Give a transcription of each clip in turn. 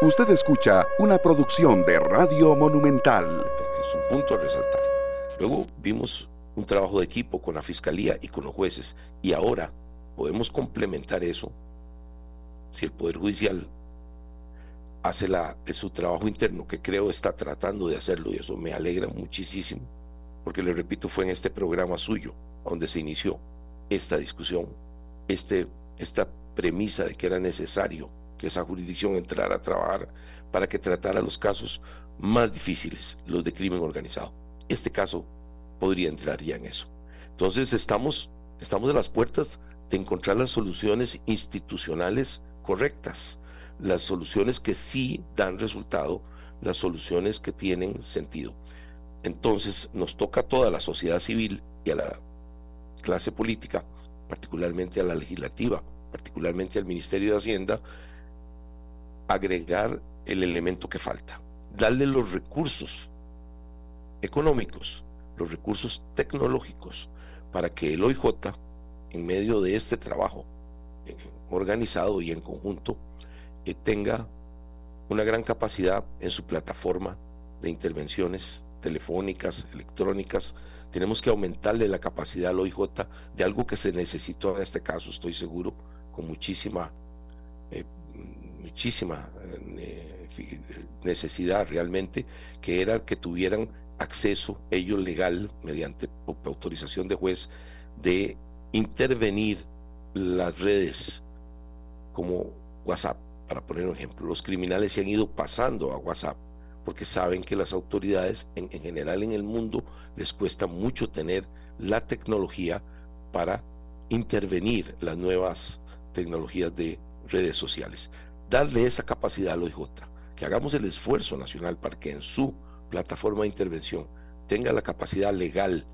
Usted escucha una producción de Radio Monumental. Es un punto a resaltar. Luego vimos un trabajo de equipo con la Fiscalía y con los jueces y ahora podemos complementar eso si el Poder Judicial hace la, su trabajo interno, que creo está tratando de hacerlo y eso me alegra muchísimo, porque le repito, fue en este programa suyo donde se inició esta discusión, este, esta premisa de que era necesario que esa jurisdicción entrara a trabajar para que tratara los casos más difíciles, los de crimen organizado. Este caso podría entrar ya en eso. Entonces estamos, estamos a las puertas de encontrar las soluciones institucionales correctas, las soluciones que sí dan resultado, las soluciones que tienen sentido. Entonces nos toca a toda la sociedad civil y a la clase política, particularmente a la legislativa, particularmente al Ministerio de Hacienda, agregar el elemento que falta, darle los recursos económicos, los recursos tecnológicos, para que el OIJ, en medio de este trabajo eh, organizado y en conjunto, eh, tenga una gran capacidad en su plataforma de intervenciones telefónicas, electrónicas. Tenemos que aumentarle la capacidad al OIJ de algo que se necesitó en este caso, estoy seguro, con muchísima eh, muchísima eh, necesidad realmente, que era que tuvieran acceso ellos legal, mediante autorización de juez, de intervenir las redes como WhatsApp, para poner un ejemplo. Los criminales se han ido pasando a WhatsApp porque saben que las autoridades en, en general en el mundo les cuesta mucho tener la tecnología para intervenir las nuevas tecnologías de redes sociales darle esa capacidad al OIJ, que hagamos el esfuerzo nacional para que en su plataforma de intervención tenga la capacidad legal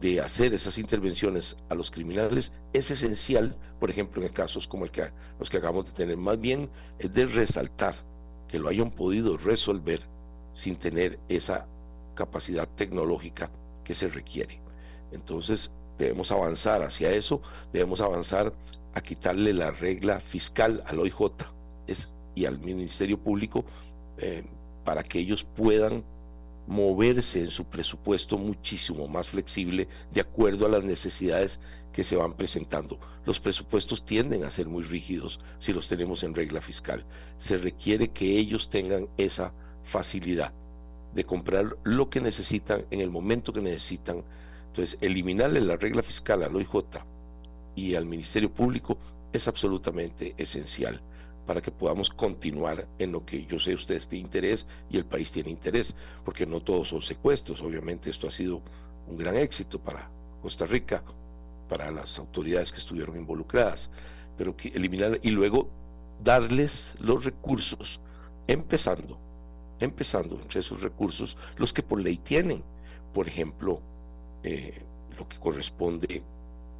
de hacer esas intervenciones a los criminales es esencial, por ejemplo, en casos como el que, los que acabamos de tener. Más bien es de resaltar que lo hayan podido resolver sin tener esa capacidad tecnológica que se requiere. Entonces, debemos avanzar hacia eso, debemos avanzar a quitarle la regla fiscal al OIJ es, y al Ministerio Público eh, para que ellos puedan moverse en su presupuesto muchísimo más flexible de acuerdo a las necesidades que se van presentando. Los presupuestos tienden a ser muy rígidos si los tenemos en regla fiscal. Se requiere que ellos tengan esa facilidad de comprar lo que necesitan en el momento que necesitan. Entonces, eliminarle la regla fiscal al OIJ y al Ministerio Público es absolutamente esencial para que podamos continuar en lo que yo sé ustedes tienen interés y el país tiene interés, porque no todos son secuestros, obviamente esto ha sido un gran éxito para Costa Rica, para las autoridades que estuvieron involucradas, pero que eliminar y luego darles los recursos, empezando, empezando entre esos recursos los que por ley tienen, por ejemplo, eh, lo que corresponde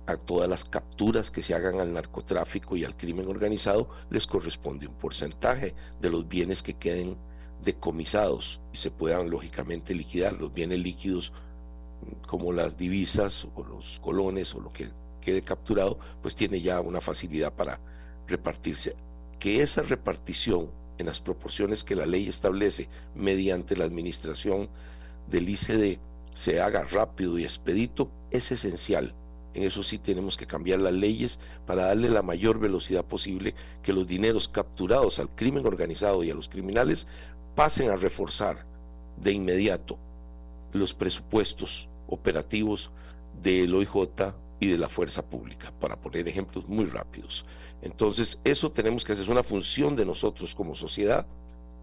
a todas las capturas que se hagan al narcotráfico y al crimen organizado les corresponde un porcentaje de los bienes que queden decomisados y se puedan lógicamente liquidar. Los bienes líquidos como las divisas o los colones o lo que quede capturado, pues tiene ya una facilidad para repartirse. Que esa repartición en las proporciones que la ley establece mediante la administración del ICD se haga rápido y expedito es esencial en eso sí tenemos que cambiar las leyes para darle la mayor velocidad posible que los dineros capturados al crimen organizado y a los criminales pasen a reforzar de inmediato los presupuestos operativos del OIJ y de la fuerza pública, para poner ejemplos muy rápidos. Entonces, eso tenemos que hacer, es una función de nosotros como sociedad,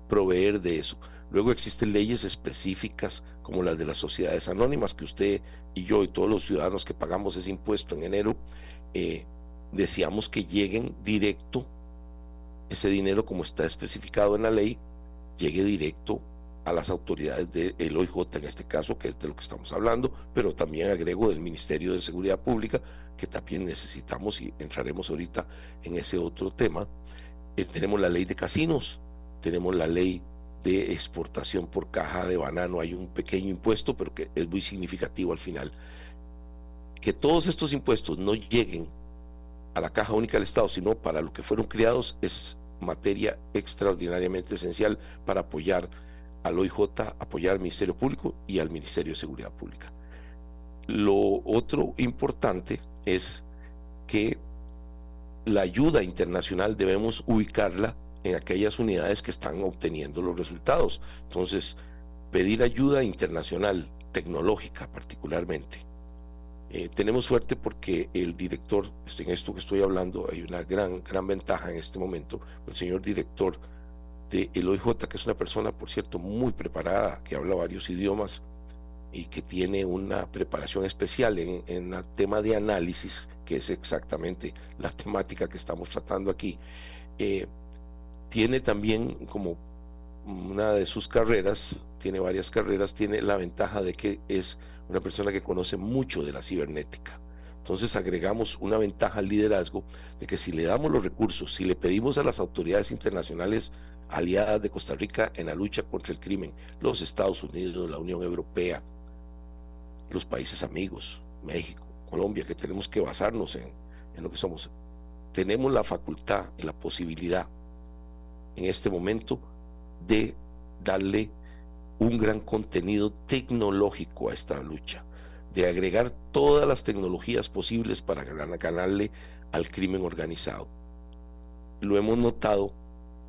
proveer de eso. Luego existen leyes específicas como las de las sociedades anónimas que usted y yo y todos los ciudadanos que pagamos ese impuesto en enero eh, deseamos que lleguen directo ese dinero como está especificado en la ley llegue directo a las autoridades del OIJ en este caso, que es de lo que estamos hablando, pero también agrego del Ministerio de Seguridad Pública, que también necesitamos y entraremos ahorita en ese otro tema. Eh, tenemos la ley de casinos, tenemos la ley de exportación por caja de banano. Hay un pequeño impuesto, pero que es muy significativo al final. Que todos estos impuestos no lleguen a la caja única del Estado, sino para lo que fueron criados, es materia extraordinariamente esencial para apoyar al OIJ, apoyar al Ministerio Público y al Ministerio de Seguridad Pública. Lo otro importante es que la ayuda internacional debemos ubicarla en aquellas unidades que están obteniendo los resultados. Entonces, pedir ayuda internacional, tecnológica particularmente. Eh, tenemos suerte porque el director, este, en esto que estoy hablando, hay una gran, gran ventaja en este momento. El señor director de el OIJ, que es una persona, por cierto, muy preparada, que habla varios idiomas y que tiene una preparación especial en, el tema de análisis, que es exactamente la temática que estamos tratando aquí. Eh, tiene también como una de sus carreras, tiene varias carreras, tiene la ventaja de que es una persona que conoce mucho de la cibernética. Entonces agregamos una ventaja al liderazgo de que si le damos los recursos, si le pedimos a las autoridades internacionales aliadas de Costa Rica en la lucha contra el crimen, los Estados Unidos, la Unión Europea, los países amigos, México, Colombia, que tenemos que basarnos en, en lo que somos, tenemos la facultad la posibilidad en este momento de darle un gran contenido tecnológico a esta lucha, de agregar todas las tecnologías posibles para ganarle al crimen organizado. Lo hemos notado,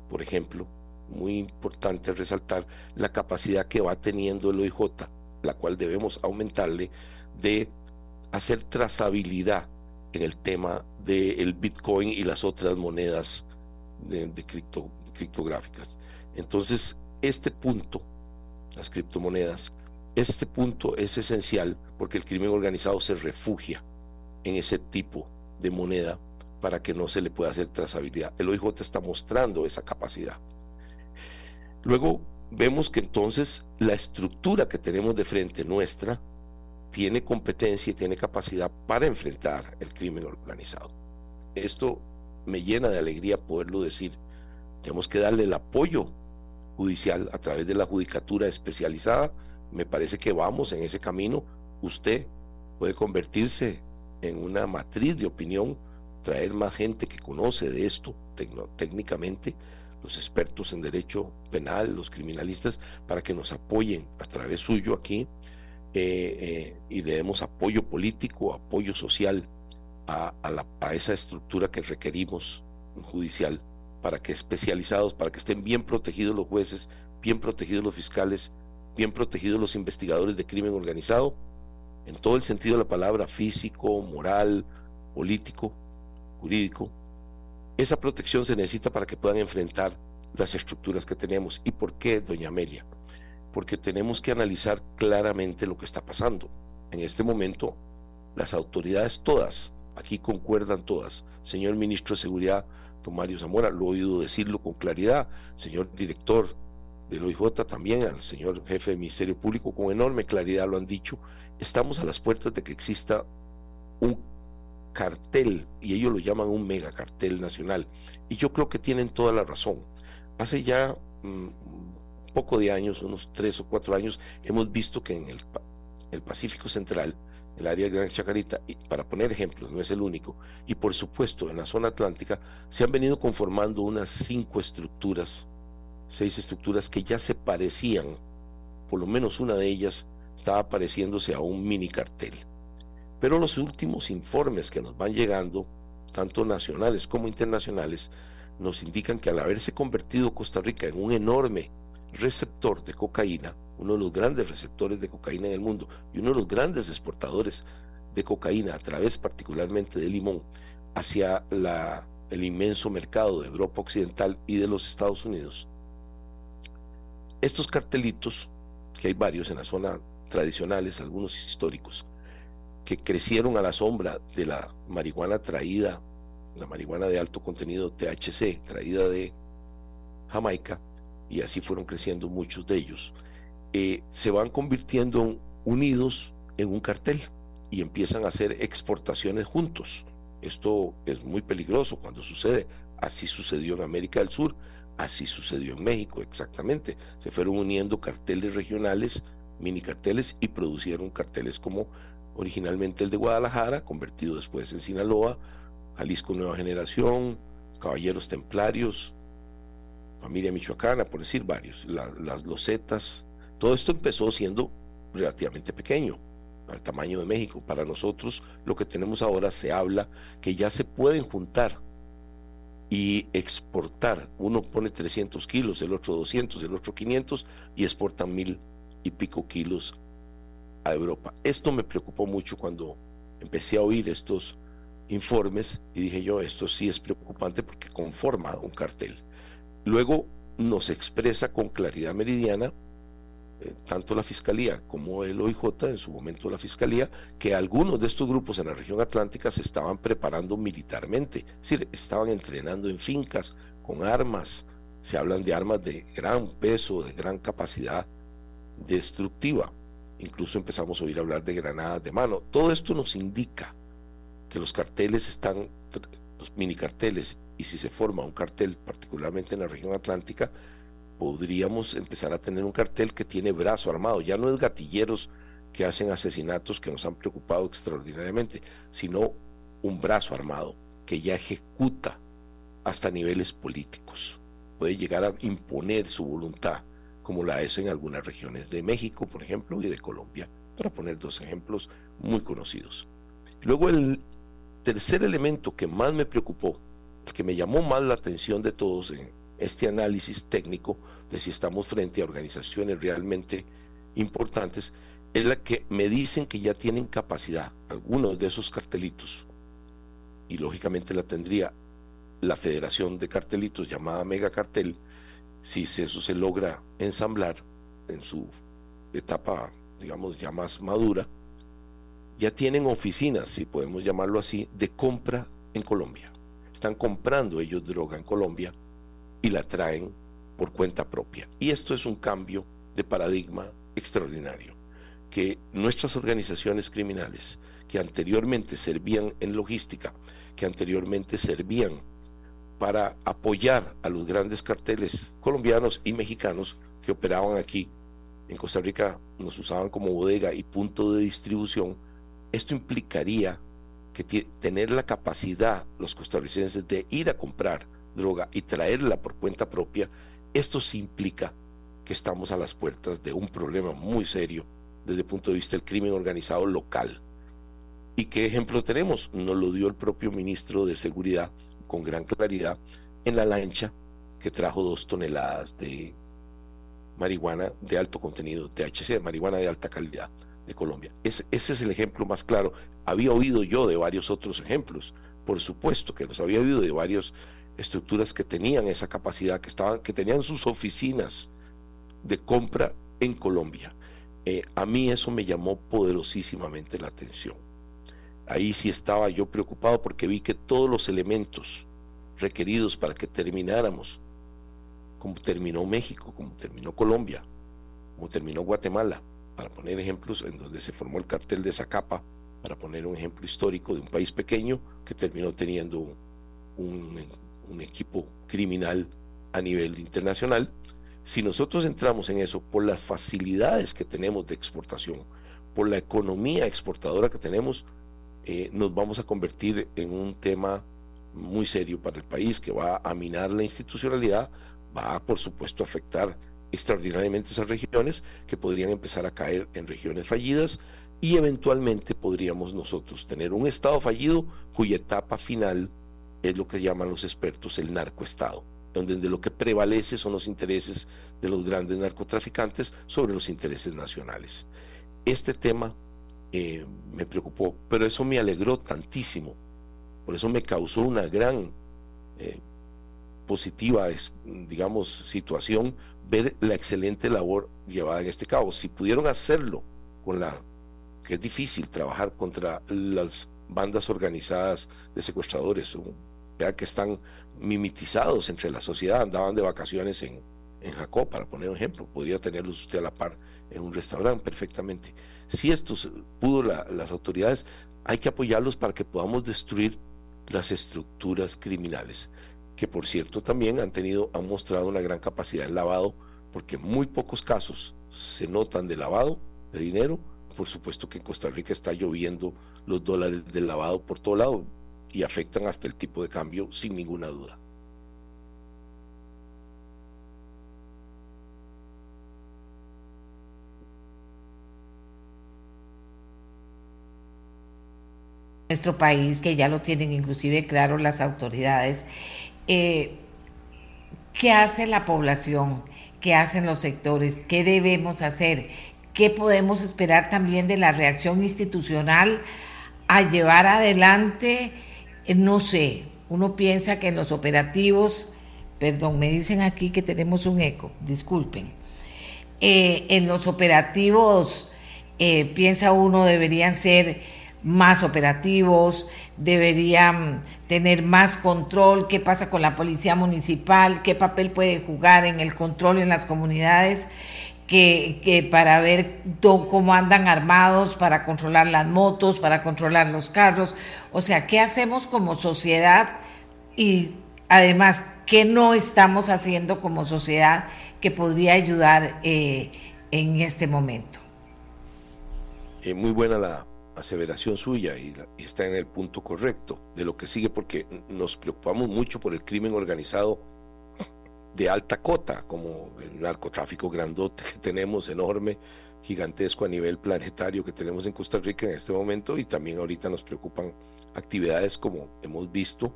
por ejemplo, muy importante resaltar la capacidad que va teniendo el OIJ, la cual debemos aumentarle, de hacer trazabilidad en el tema del Bitcoin y las otras monedas de, cripto, criptográficas. Entonces, este punto, las criptomonedas, este punto es esencial porque el crimen organizado se refugia en ese tipo de moneda para que no se le pueda hacer trazabilidad. El OIJ está mostrando esa capacidad. Luego vemos que entonces la estructura que tenemos de frente nuestra tiene competencia y tiene capacidad para enfrentar el crimen organizado. Esto me llena de alegría poderlo decir tenemos que darle el apoyo judicial a través de la judicatura especializada. Me parece que vamos en ese camino. Usted puede convertirse en una matriz de opinión, traer más gente que conoce de esto técnicamente, los expertos en derecho penal, los criminalistas, para que nos apoyen a través suyo aquí eh, eh, y le demos apoyo político, apoyo social a, a esa estructura que requerimos judicial para que especializados, para que estén bien protegidos los jueces, bien protegidos los fiscales, bien protegidos los investigadores de crimen organizado, en todo el sentido de la palabra físico, moral, político, jurídico. Esa protección se necesita para que puedan enfrentar las estructuras que tenemos. ¿Y por qué, doña Amelia? Porque tenemos que analizar claramente lo que está pasando. En este momento, las autoridades todas, aquí concuerdan todas, señor ministro de Seguridad, don Mario Zamora, lo he oído decirlo con claridad, señor director del OIJ también, al señor jefe del Ministerio Público, con enorme claridad lo han dicho, estamos a las puertas de que exista un cartel, y ellos lo llaman un megacartel nacional, y yo creo que tienen toda la razón. Hace ya un mm, poco de años, unos tres o cuatro años, hemos visto que en el, el Pacífico Central, el área de Gran Chacarita, y para poner ejemplos, no es el único, y por supuesto en la zona atlántica se han venido conformando unas cinco estructuras, seis estructuras que ya se parecían, por lo menos una de ellas estaba pareciéndose a un mini cartel. Pero los últimos informes que nos van llegando, tanto nacionales como internacionales, nos indican que al haberse convertido Costa Rica en un enorme receptor de cocaína, uno de los grandes receptores de cocaína en el mundo y uno de los grandes exportadores de cocaína a través particularmente de limón hacia la, el inmenso mercado de Europa Occidental y de los Estados Unidos. Estos cartelitos, que hay varios en la zona tradicionales, algunos históricos, que crecieron a la sombra de la marihuana traída, la marihuana de alto contenido THC, traída de Jamaica, y así fueron creciendo muchos de ellos. Eh, se van convirtiendo unidos en un cartel y empiezan a hacer exportaciones juntos. Esto es muy peligroso cuando sucede. Así sucedió en América del Sur, así sucedió en México, exactamente. Se fueron uniendo carteles regionales, mini carteles, y producieron carteles como originalmente el de Guadalajara, convertido después en Sinaloa, Jalisco Nueva Generación, Caballeros Templarios, familia michoacana, por decir varios, las losetas, todo esto empezó siendo relativamente pequeño, al tamaño de México. Para nosotros lo que tenemos ahora se habla que ya se pueden juntar y exportar. Uno pone 300 kilos, el otro 200, el otro 500 y exportan mil y pico kilos a Europa. Esto me preocupó mucho cuando empecé a oír estos informes y dije yo, esto sí es preocupante porque conforma un cartel. Luego nos expresa con claridad meridiana, eh, tanto la Fiscalía como el OIJ, en su momento la Fiscalía, que algunos de estos grupos en la región atlántica se estaban preparando militarmente, es decir, estaban entrenando en fincas con armas, se hablan de armas de gran peso, de gran capacidad destructiva. Incluso empezamos a oír hablar de granadas de mano. Todo esto nos indica que los carteles están, los mini carteles, y si se forma un cartel, particularmente en la región atlántica, podríamos empezar a tener un cartel que tiene brazo armado. Ya no es gatilleros que hacen asesinatos que nos han preocupado extraordinariamente, sino un brazo armado que ya ejecuta hasta niveles políticos. Puede llegar a imponer su voluntad, como la es en algunas regiones de México, por ejemplo, y de Colombia, para poner dos ejemplos muy conocidos. Luego el tercer elemento que más me preocupó, el que me llamó más la atención de todos en este análisis técnico de si estamos frente a organizaciones realmente importantes, es la que me dicen que ya tienen capacidad, algunos de esos cartelitos, y lógicamente la tendría la Federación de Cartelitos llamada Mega Cartel, si eso se logra ensamblar en su etapa, digamos, ya más madura, ya tienen oficinas, si podemos llamarlo así, de compra en Colombia. Están comprando ellos droga en Colombia y la traen por cuenta propia. Y esto es un cambio de paradigma extraordinario, que nuestras organizaciones criminales, que anteriormente servían en logística, que anteriormente servían para apoyar a los grandes carteles colombianos y mexicanos que operaban aquí en Costa Rica, nos usaban como bodega y punto de distribución, esto implicaría que tener la capacidad los costarricenses de ir a comprar droga y traerla por cuenta propia, esto sí implica que estamos a las puertas de un problema muy serio desde el punto de vista del crimen organizado local. ¿Y qué ejemplo tenemos? Nos lo dio el propio ministro de Seguridad con gran claridad en la lancha que trajo dos toneladas de marihuana de alto contenido, THC, marihuana de alta calidad de Colombia. ese es el ejemplo más claro. Había oído yo de varios otros ejemplos, por supuesto que los había oído de varias estructuras que tenían esa capacidad, que, estaban, que tenían sus oficinas de compra en Colombia. Eh, a mí eso me llamó poderosísimamente la atención. Ahí sí estaba yo preocupado porque vi que todos los elementos requeridos para que termináramos, como terminó México, como terminó Colombia, como terminó Guatemala, para poner ejemplos en donde se formó el cartel de Zacapa, para poner un ejemplo histórico de un país pequeño que terminó teniendo un, un equipo criminal a nivel internacional. Si nosotros entramos en eso por las facilidades que tenemos de exportación, por la economía exportadora que tenemos, eh, nos vamos a convertir en un tema muy serio para el país que va a minar la institucionalidad, va a, por supuesto a afectar extraordinariamente esas regiones que podrían empezar a caer en regiones fallidas y eventualmente podríamos nosotros tener un Estado fallido cuya etapa final es lo que llaman los expertos el narcoestado, donde de lo que prevalece son los intereses de los grandes narcotraficantes sobre los intereses nacionales. Este tema eh, me preocupó, pero eso me alegró tantísimo, por eso me causó una gran eh, positiva, digamos, situación ver la excelente labor llevada en este cabo. Si pudieron hacerlo con la que es difícil trabajar contra las bandas organizadas de secuestradores, que están mimetizados entre la sociedad, andaban de vacaciones en, en Jacob, para poner un ejemplo, podría tenerlos usted a la par en un restaurante perfectamente. Si esto pudo las autoridades, hay que apoyarlos para que podamos destruir las estructuras criminales que por cierto también han tenido, han mostrado una gran capacidad de lavado, porque muy pocos casos se notan de lavado de dinero. Por supuesto que en Costa Rica está lloviendo los dólares del lavado por todo lado y afectan hasta el tipo de cambio sin ninguna duda. nuestro país, que ya lo tienen inclusive claro las autoridades, eh, ¿qué hace la población? ¿Qué hacen los sectores? ¿Qué debemos hacer? ¿Qué podemos esperar también de la reacción institucional a llevar adelante? Eh, no sé, uno piensa que en los operativos, perdón, me dicen aquí que tenemos un eco, disculpen, eh, en los operativos piensa uno deberían ser más operativos, deberían tener más control, qué pasa con la policía municipal, qué papel puede jugar en el control en las comunidades, que, para ver cómo andan armados, para controlar las motos, para controlar los carros. O sea, ¿qué hacemos como sociedad? Y además, ¿qué no estamos haciendo como sociedad que podría ayudar eh, en este momento? Eh, muy buena la, aseveración suya y, está en el punto correcto de lo que sigue porque nos preocupamos mucho por el crimen organizado de alta cota, como el narcotráfico grandote que tenemos, enorme, gigantesco a nivel planetario que tenemos en Costa Rica en este momento y también ahorita nos preocupan actividades como hemos visto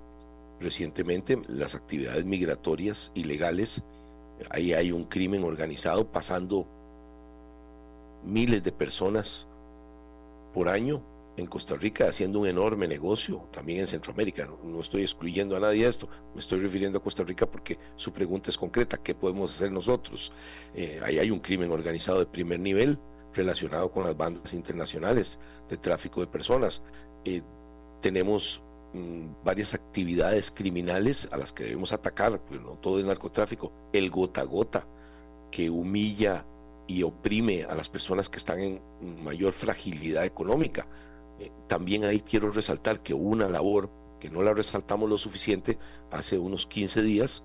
recientemente, las actividades migratorias ilegales, ahí hay un crimen organizado pasando miles de personas por año en Costa Rica haciendo un enorme negocio, también en Centroamérica. No, estoy excluyendo a nadie de esto, me estoy refiriendo a Costa Rica porque su pregunta es concreta, ¿qué podemos hacer nosotros? Eh, ahí hay un crimen organizado de primer nivel relacionado con las bandas internacionales de tráfico de personas. Eh, tenemos mm, varias actividades criminales a las que debemos atacar, pero no todo es narcotráfico, el gota a gota, que humilla y oprime a las personas que están en mayor fragilidad económica. Eh, también ahí quiero resaltar que una labor que no la resaltamos lo suficiente hace unos 15 días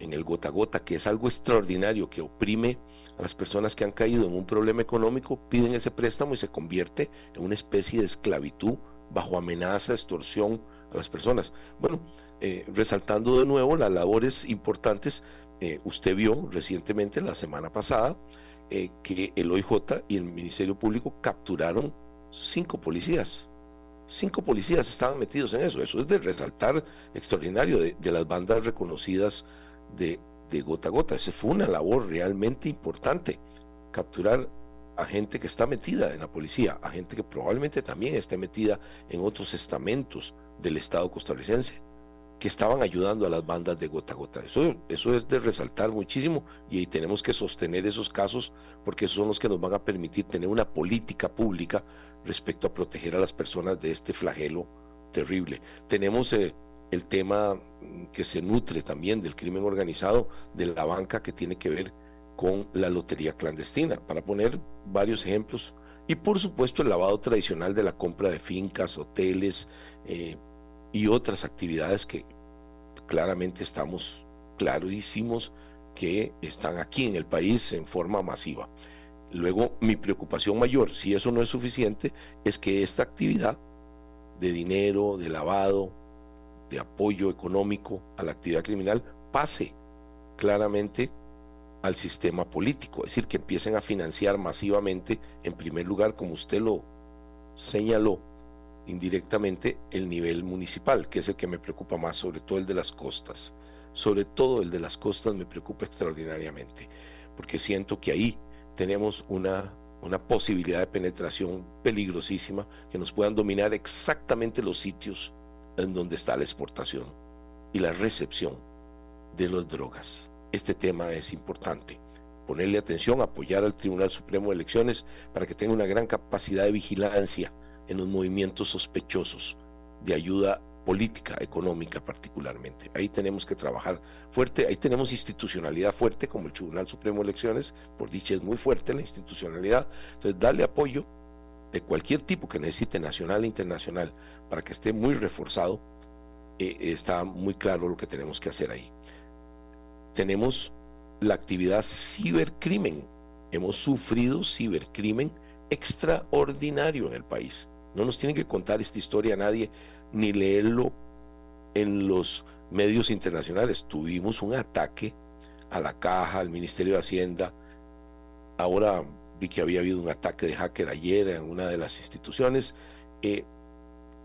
en el gota gota, que es algo extraordinario, que oprime a las personas que han caído en un problema económico, piden ese préstamo y se convierte en una especie de esclavitud bajo amenaza, extorsión a las personas. Bueno, eh, resaltando de nuevo las labores importantes, eh, usted vio recientemente, la semana pasada, que el OIJ y el Ministerio Público capturaron cinco policías. Cinco policías estaban metidos en eso. Eso es de resaltar extraordinario de, las bandas reconocidas de, de gota a gota. Esa fue una labor realmente importante. Capturar a gente que está metida en la policía, a gente que probablemente también esté metida en otros estamentos del Estado costarricense que estaban ayudando a las bandas de gota a gota. Eso, eso es de resaltar muchísimo y tenemos que sostener esos casos porque esos son los que nos van a permitir tener una política pública respecto a proteger a las personas de este flagelo terrible. Tenemos eh, el tema que se nutre también del crimen organizado, de la banca que tiene que ver con la lotería clandestina, para poner varios ejemplos. Y por supuesto el lavado tradicional de la compra de fincas, hoteles, eh, y otras actividades que claramente estamos clarísimos que están aquí en el país en forma masiva. Luego, mi preocupación mayor, si eso no es suficiente, es que esta actividad de dinero, de lavado, de apoyo económico a la actividad criminal pase claramente al sistema político, es decir, que empiecen a financiar masivamente, en primer lugar, como usted lo señaló, indirectamente el nivel municipal, que es el que me preocupa más, sobre todo el de las costas. Sobre todo el de las costas me preocupa extraordinariamente, porque siento que ahí tenemos una, una posibilidad de penetración peligrosísima, que nos puedan dominar exactamente los sitios en donde está la exportación y la recepción de las drogas. Este tema es importante. Ponerle atención, apoyar al Tribunal Supremo de Elecciones para que tenga una gran capacidad de vigilancia en los movimientos sospechosos de ayuda política, económica particularmente. Ahí tenemos que trabajar fuerte, ahí tenemos institucionalidad fuerte como el Tribunal Supremo de Elecciones, por dicha es muy fuerte la institucionalidad, entonces darle apoyo de cualquier tipo que necesite, nacional e internacional, para que esté muy reforzado, eh, está muy claro lo que tenemos que hacer ahí. Tenemos la actividad cibercrimen, hemos sufrido cibercrimen extraordinario en el país no nos tiene que contar esta historia a nadie, ni leerlo en los medios internacionales. Tuvimos un ataque a la caja, al Ministerio de Hacienda. Ahora vi que había habido un ataque de hacker ayer en una de las instituciones. Eh,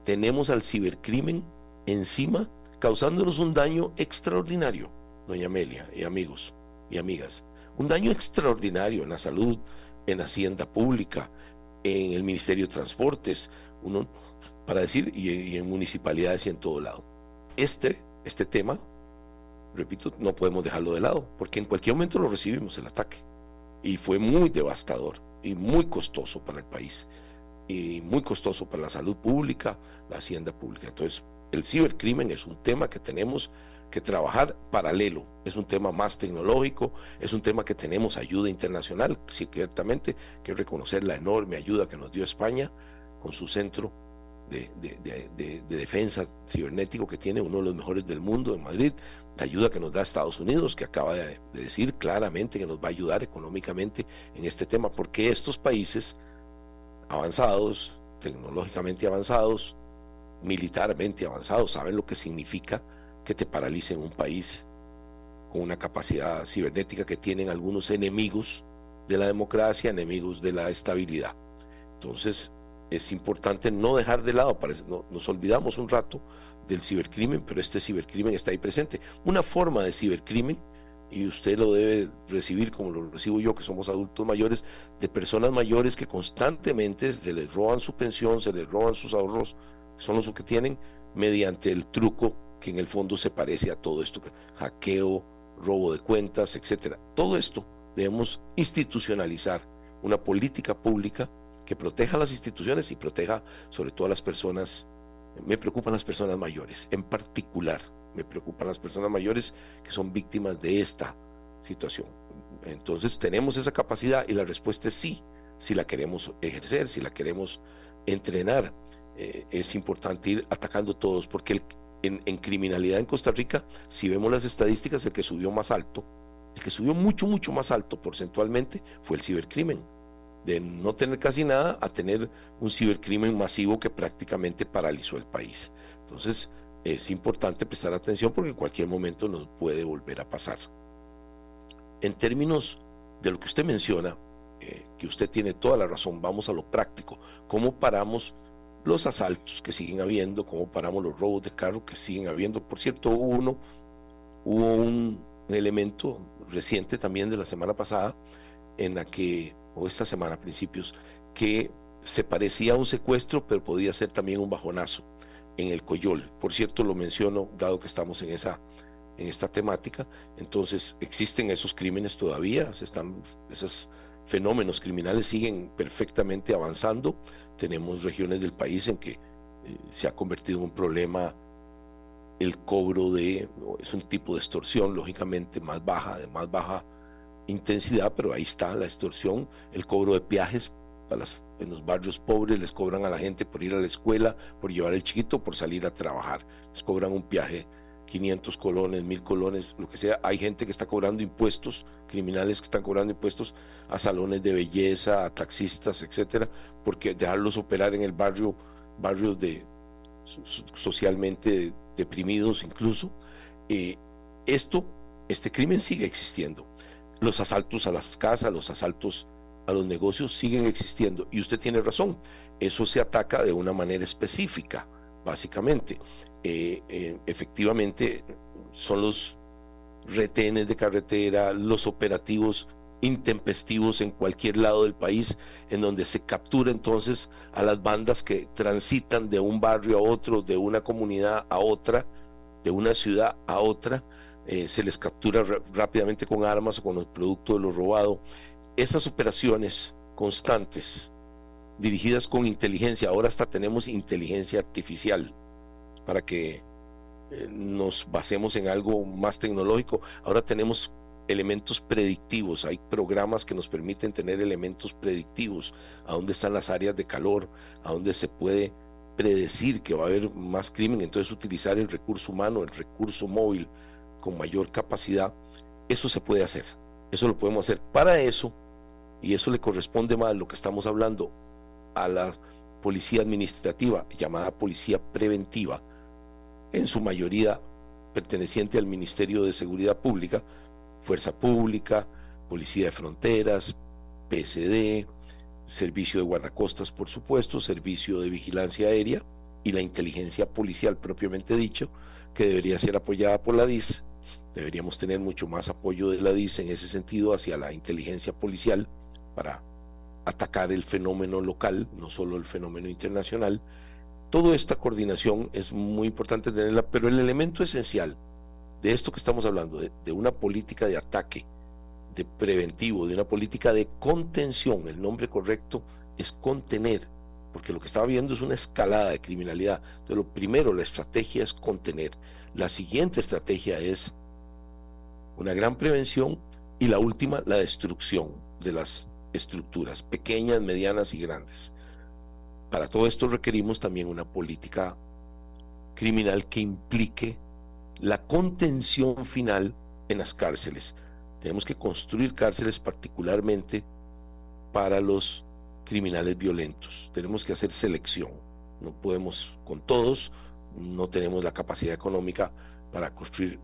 tenemos al cibercrimen encima, causándonos un daño extraordinario, doña Amelia y amigos y amigas. Un daño extraordinario en la salud, en Hacienda Pública, en el Ministerio de Transportes, uno, para decir, y, en municipalidades y en todo lado. Este, este tema, repito, no podemos dejarlo de lado, porque en cualquier momento lo recibimos el ataque. Y fue muy devastador y muy costoso para el país, y muy costoso para la salud pública, la hacienda pública. Entonces, el cibercrimen es un tema que tenemos que trabajar paralelo. Es un tema más tecnológico, es un tema que tenemos ayuda internacional, ciertamente, que reconocer la enorme ayuda que nos dio España con su centro de, defensa cibernético que tiene, uno de los mejores del mundo en Madrid, la ayuda que nos da Estados Unidos, que acaba de, decir claramente que nos va a ayudar económicamente en este tema, porque estos países avanzados, tecnológicamente avanzados, militarmente avanzados, saben lo que significa que te paralice en un país con una capacidad cibernética que tienen algunos enemigos de la democracia, enemigos de la estabilidad. Entonces, es importante no dejar de lado, parece, nos olvidamos un rato del cibercrimen, pero este cibercrimen está ahí presente. Una forma de cibercrimen, y usted lo debe recibir como lo recibo yo, que somos adultos mayores, de personas mayores que constantemente se les roban su pensión, se les roban sus ahorros, son los que tienen, mediante el truco que en el fondo se parece a todo esto, hackeo, robo de cuentas, etcétera. Todo esto debemos institucionalizar una política pública que proteja las instituciones y proteja sobre todo a las personas. Me preocupan las personas mayores, en particular me preocupan las personas mayores que son víctimas de esta situación. Entonces tenemos esa capacidad y la respuesta es sí, si la queremos ejercer, si la queremos entrenar. Eh, es importante ir atacando todos, porque el, en, criminalidad en Costa Rica, si vemos las estadísticas, el que subió más alto, el que subió mucho, mucho más alto porcentualmente fue el cibercrimen. De no tener casi nada a tener un cibercrimen masivo que prácticamente paralizó el país. Entonces, es importante prestar atención porque en cualquier momento nos puede volver a pasar. En términos de lo que usted menciona, eh, que usted tiene toda la razón, vamos a lo práctico. ¿Cómo paramos los asaltos que siguen habiendo, cómo paramos los robos de carro que siguen habiendo. Por cierto, hubo uno, hubo un, elemento reciente también de la semana pasada, en la que, o esta semana a principios, que se parecía a un secuestro, pero podía ser también un bajonazo en el Coyol. Por cierto, lo menciono, dado que estamos en esa en esta temática, entonces existen esos crímenes todavía, se están esos fenómenos criminales siguen perfectamente avanzando. Tenemos regiones del país en que eh, se ha convertido en un problema el cobro de, es un tipo de extorsión, lógicamente más baja, de más baja intensidad, pero ahí está la extorsión, el cobro de peajes las, en los barrios pobres les cobran a la gente por ir a la escuela, por llevar el chiquito, por salir a trabajar, les cobran un peaje 500 colones, 1000 colones, lo que sea. Hay gente que está cobrando impuestos, criminales que están cobrando impuestos a salones de belleza, a taxistas, etcétera, porque dejarlos operar en el barrio, barrios de socialmente deprimidos incluso. Eh, esto, este crimen sigue existiendo. Los asaltos a las casas, los asaltos a los negocios siguen existiendo. Y usted tiene razón, eso se ataca de una manera específica, básicamente. Eh, eh, efectivamente son los retenes de carretera, los operativos intempestivos en cualquier lado del país, en donde se captura entonces a las bandas que transitan de un barrio a otro, de una comunidad a otra, de una ciudad a otra, eh, se les captura rápidamente con armas o con el producto de lo robado. Esas operaciones constantes, dirigidas con inteligencia, ahora hasta tenemos inteligencia artificial, para que eh, nos basemos en algo más tecnológico. Ahora tenemos elementos predictivos, hay programas que nos permiten tener elementos predictivos, a dónde están las áreas de calor, a dónde se puede predecir que va a haber más crimen, entonces utilizar el recurso humano, el recurso móvil con mayor capacidad, eso se puede hacer, eso lo podemos hacer. Para eso, y eso le corresponde más lo que estamos hablando a la policía administrativa, llamada policía preventiva, en su mayoría perteneciente al Ministerio de Seguridad Pública, Fuerza Pública, Policía de Fronteras, PSD, Servicio de Guardacostas, por supuesto, Servicio de Vigilancia Aérea y la inteligencia policial propiamente dicho, que debería ser apoyada por la DIS. Deberíamos tener mucho más apoyo de la DIS en ese sentido hacia la inteligencia policial para atacar el fenómeno local, no solo el fenómeno internacional. Toda esta coordinación es muy importante tenerla, pero el elemento esencial de esto que estamos hablando, de, una política de ataque, de preventivo, de una política de contención, el nombre correcto es contener, porque lo que estaba viendo es una escalada de criminalidad. Entonces, lo primero, la estrategia es contener. La siguiente estrategia es una gran prevención y la última, la destrucción de las estructuras, pequeñas, medianas y grandes. Para todo esto requerimos también una política criminal que implique la contención final en las cárceles. Tenemos que construir cárceles particularmente para los criminales violentos. Tenemos que hacer selección. No podemos con todos, no tenemos la capacidad económica para construir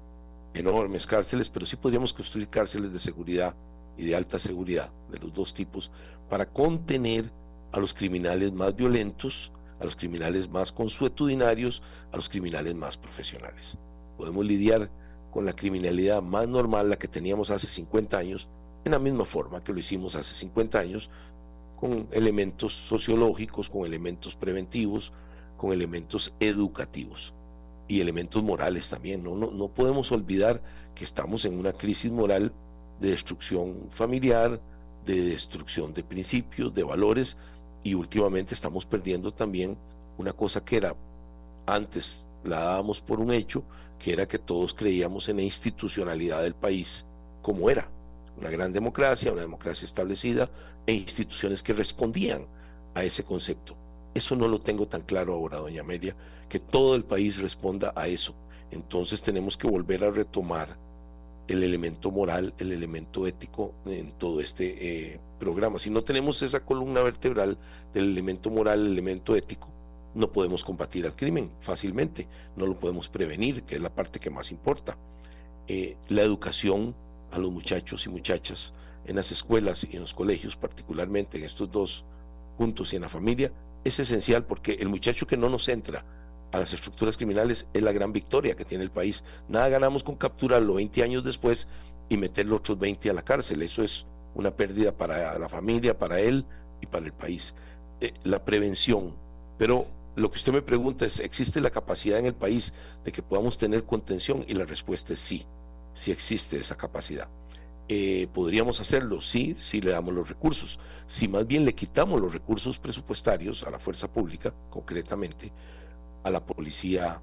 enormes cárceles, pero sí podríamos construir cárceles de seguridad y de alta seguridad, de los dos tipos, para contener a los criminales más violentos, a los criminales más consuetudinarios, a los criminales más profesionales. Podemos lidiar con la criminalidad más normal, la que teníamos hace 50 años, en la misma forma que lo hicimos hace 50 años, con elementos sociológicos, con elementos preventivos, con elementos educativos y elementos morales también. No, no, no podemos olvidar que estamos en una crisis moral de destrucción familiar, de destrucción de principios, de valores, y últimamente estamos perdiendo también una cosa que era antes la dábamos por un hecho, que era que todos creíamos en la institucionalidad del país como era, una gran democracia, una democracia establecida e instituciones que respondían a ese concepto. Eso no lo tengo tan claro ahora, doña Amelia, que todo el país responda a eso. Entonces tenemos que volver a retomar el elemento moral, el elemento ético en todo este eh, programa. Si no tenemos esa columna vertebral del elemento moral, el elemento ético, no podemos combatir al crimen fácilmente, no lo podemos prevenir, que es la parte que más importa. Eh, la educación a los muchachos y muchachas en las escuelas y en los colegios, particularmente en estos dos puntos y en la familia, es esencial porque el muchacho que no nos entra a las estructuras criminales es la gran victoria que tiene el país. Nada ganamos con capturarlo 20 años después y meterlo otros 20 a la cárcel. Eso es una pérdida para la familia, para él y para el país. Eh, la prevención. Pero lo que usted me pregunta es, ¿existe la capacidad en el país de que podamos tener contención? Y la respuesta es sí, sí existe esa capacidad. Eh, ¿Podríamos hacerlo? Sí, si le damos los recursos. Si más bien le quitamos los recursos presupuestarios a la fuerza pública, concretamente, a la policía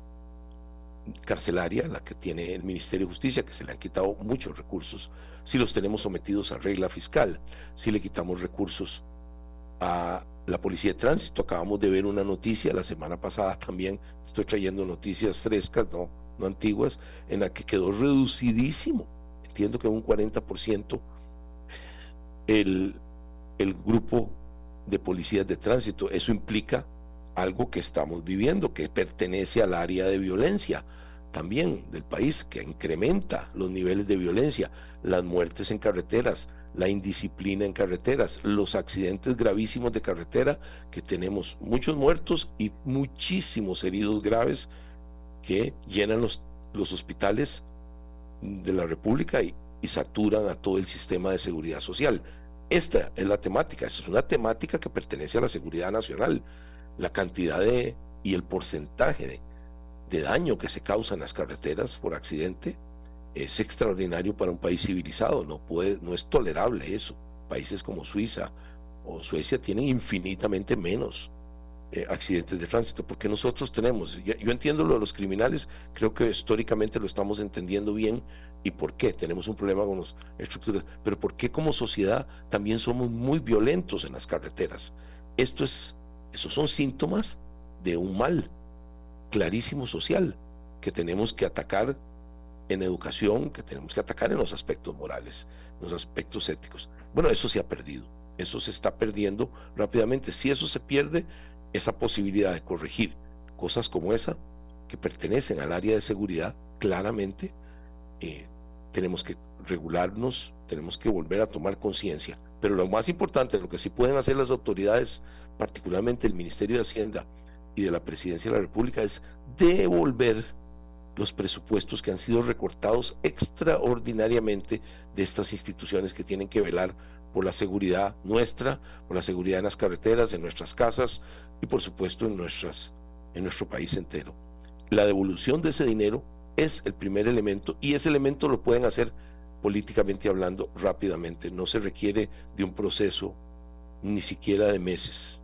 carcelaria, la que tiene el Ministerio de Justicia, que se le han quitado muchos recursos, si los tenemos sometidos a regla fiscal, si le quitamos recursos a la Policía de Tránsito. Acabamos de ver una noticia la semana pasada también, estoy trayendo noticias frescas, no, no antiguas, en la que quedó reducidísimo, entiendo que un 40% el, el grupo de policías de tránsito. Eso implica algo que estamos viviendo, que pertenece al área de violencia también del país, que incrementa los niveles de violencia, las muertes en carreteras, la indisciplina en carreteras, los accidentes gravísimos de carretera, que tenemos muchos muertos y muchísimos heridos graves que llenan los, los hospitales de la República y, y saturan a todo el sistema de seguridad social. Esta es la temática, esta es una temática que pertenece a la seguridad nacional la cantidad de y el porcentaje de, daño que se causa en las carreteras por accidente es extraordinario para un país civilizado, no puede, no es tolerable eso. Países como Suiza o Suecia tienen infinitamente menos eh, accidentes de tránsito, porque nosotros tenemos, yo, yo, entiendo lo de los criminales, creo que históricamente lo estamos entendiendo bien y por qué tenemos un problema con las estructuras, pero por qué como sociedad también somos muy violentos en las carreteras. Esto es esos son síntomas de un mal clarísimo social que tenemos que atacar en educación, que tenemos que atacar en los aspectos morales, en los aspectos éticos. Bueno, eso se ha perdido, eso se está perdiendo rápidamente. Si eso se pierde, esa posibilidad de corregir cosas como esa, que pertenecen al área de seguridad, claramente eh, tenemos que regularnos, tenemos que volver a tomar conciencia. Pero lo más importante, lo que sí pueden hacer las autoridades particularmente el Ministerio de Hacienda y de la Presidencia de la República es devolver los presupuestos que han sido recortados extraordinariamente de estas instituciones que tienen que velar por la seguridad nuestra, por la seguridad en las carreteras, en nuestras casas y por supuesto en, nuestras, en nuestro país entero. La devolución de ese dinero es el primer elemento y ese elemento lo pueden hacer políticamente hablando rápidamente. No se requiere de un proceso ni siquiera de meses.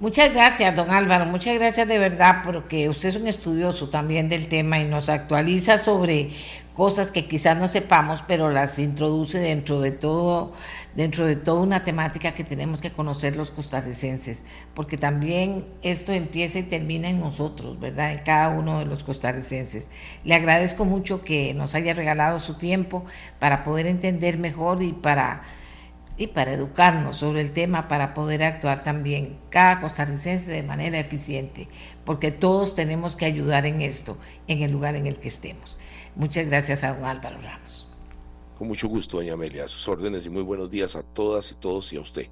Muchas gracias, don Álvaro. Muchas gracias de verdad porque usted es un estudioso también del tema y nos actualiza sobre cosas que quizás no sepamos, pero las introduce dentro de todo, dentro de toda una temática que tenemos que conocer los costarricenses, porque también esto empieza y termina en nosotros, ¿verdad? En cada uno de los costarricenses. Le agradezco mucho que nos haya regalado su tiempo para poder entender mejor y para y para educarnos sobre el tema para poder actuar también cada costarricense de manera eficiente, porque todos tenemos que ayudar en esto, en el lugar en el que estemos. Muchas gracias a don Álvaro Ramos. Con mucho gusto, doña Amelia, a sus órdenes y muy buenos días a todas y todos y a usted.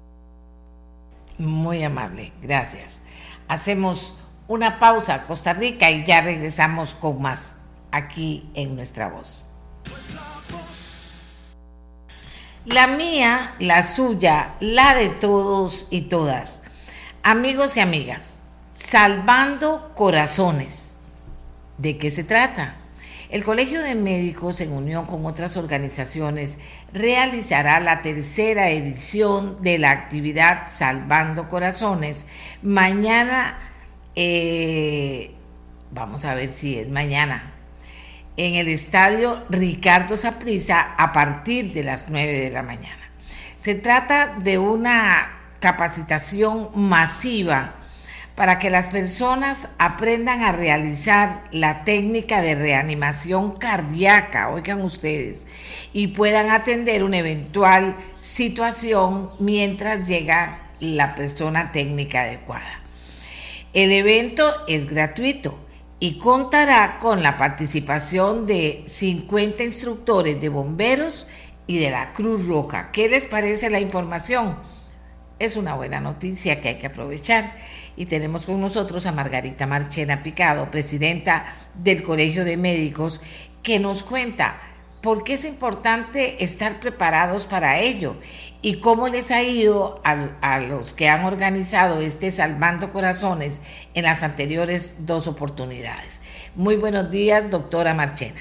Muy amable, gracias. Hacemos una pausa, Costa Rica, y ya regresamos con más aquí en nuestra voz. La mía, la suya, la de todos y todas. Amigos y amigas, salvando corazones. ¿De qué se trata? El Colegio de Médicos, en unión con otras organizaciones, realizará la tercera edición de la actividad Salvando Corazones. Mañana, eh, vamos a ver si es mañana, en el estadio Ricardo Saprissa a partir de las 9 de la mañana. Se trata de una capacitación masiva para que las personas aprendan a realizar la técnica de reanimación cardíaca, oigan ustedes, y puedan atender una eventual situación mientras llega la persona técnica adecuada. El evento es gratuito y contará con la participación de 50 instructores de bomberos y de la Cruz Roja. ¿Qué les parece la información? Es una buena noticia que hay que aprovechar. Y tenemos con nosotros a Margarita Marchena Picado, presidenta del Colegio de Médicos, que nos cuenta por qué es importante estar preparados para ello y cómo les ha ido a, los que han organizado este Salvando Corazones en las anteriores dos oportunidades. Muy buenos días, doctora Marchena.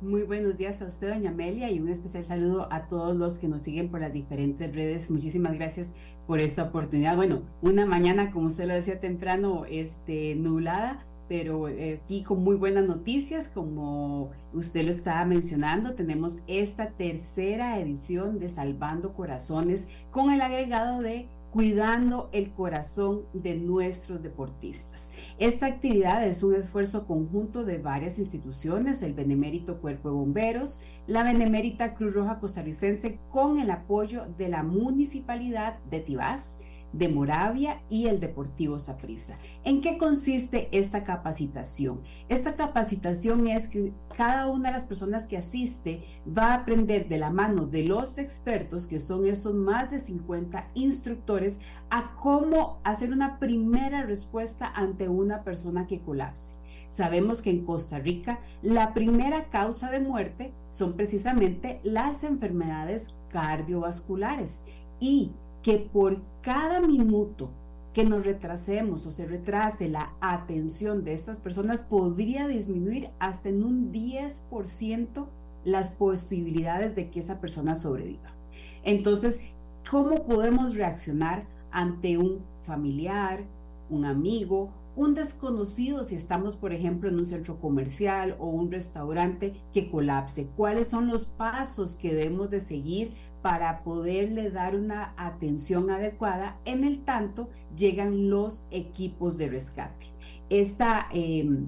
Muy buenos días a usted, doña Amelia, y un especial saludo a todos los que nos siguen por las diferentes redes. Muchísimas gracias por esta oportunidad. Bueno, una mañana, como usted lo decía temprano, este, nublada, pero eh, aquí con muy buenas noticias, como usted lo estaba mencionando, tenemos esta tercera edición de Salvando Corazones con el agregado de cuidando el corazón de nuestros deportistas. Esta actividad es un esfuerzo conjunto de varias instituciones, el Benemérito Cuerpo de Bomberos, la Benemérita Cruz Roja Costarricense, con el apoyo de la Municipalidad de Tibás, de Moravia y el Deportivo Saprissa. ¿En qué consiste esta capacitación? Esta capacitación es que cada una de las personas que asiste va a aprender de la mano de los expertos, que son estos más de 50 instructores, a cómo hacer una primera respuesta ante una persona que colapse. Sabemos que en Costa Rica la primera causa de muerte son precisamente las enfermedades cardiovasculares y que por cada minuto que nos retrasemos o se retrase la atención de estas personas podría disminuir hasta en un 10% las posibilidades de que esa persona sobreviva. Entonces, ¿cómo podemos reaccionar ante un familiar, un amigo, un desconocido si estamos, por ejemplo, en un centro comercial o un restaurante que colapse? ¿Cuáles son los pasos que debemos de seguir para poderle dar una atención adecuada. En el tanto, llegan los equipos de rescate. Esta, em,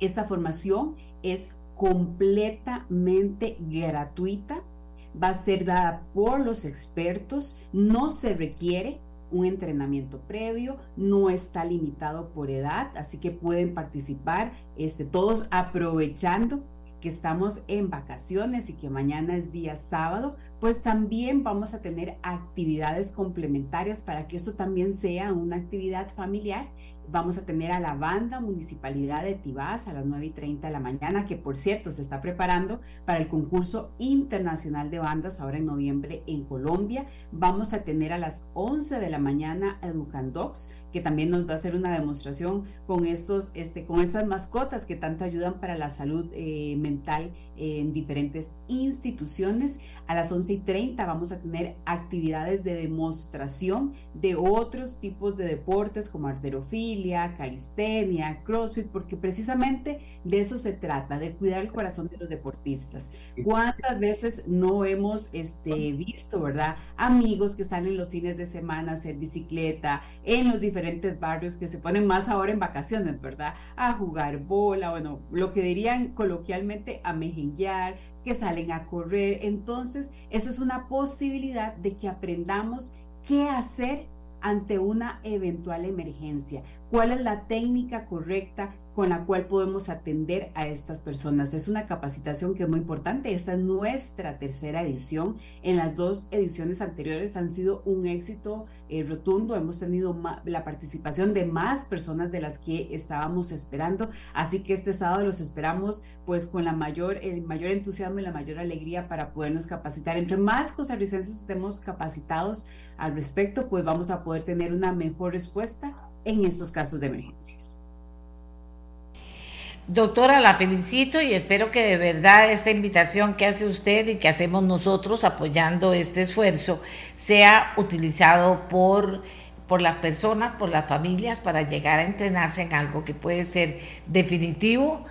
esta formación es completamente gratuita, va a ser dada por los expertos, no se requiere un entrenamiento previo, no está limitado por edad, así que pueden participar este, todos aprovechando que estamos en vacaciones y que mañana es día sábado, pues también vamos a tener actividades complementarias para que esto también sea una actividad familiar Vamos a tener a la banda Municipalidad de Tibás a las 9 y 30 de la mañana, que por cierto se está preparando para el concurso internacional de bandas ahora en noviembre en Colombia. Vamos a tener a las 11 de la mañana Educandox, que también nos va a hacer una demostración con estos, este, con estas mascotas que tanto ayudan para la salud eh, mental en diferentes instituciones. A las 11 y 30 vamos a tener actividades de demostración de otros tipos de deportes como arterofilia, calistenia, crossfit, porque precisamente de eso se trata, de cuidar el corazón de los deportistas. ¿Cuántas veces no hemos este, visto, verdad? Amigos que salen los fines de semana a hacer bicicleta en los diferentes barrios que se ponen más ahora en vacaciones, ¿verdad? A jugar bola, bueno, lo que dirían coloquialmente a mejenguear, que salen a correr. Entonces, esa es una posibilidad de que aprendamos qué hacer ante una eventual emergencia, cuál es la técnica correcta con la cual podemos atender a estas personas. Es una capacitación que es muy importante. Esta es nuestra tercera edición. En las dos ediciones anteriores han sido un éxito eh, rotundo. Hemos tenido la participación de más personas de las que estábamos esperando. Así que este sábado los esperamos pues con el mayor entusiasmo y la mayor alegría para podernos capacitar. Entre más costarricenses estemos capacitados al respecto, pues vamos a poder tener una mejor respuesta en estos casos de emergencias. Doctora, la felicito y espero que de verdad esta invitación que hace usted y que hacemos nosotros apoyando este esfuerzo sea utilizado por, por las personas, por las familias, para llegar a entrenarse en algo que puede ser definitivo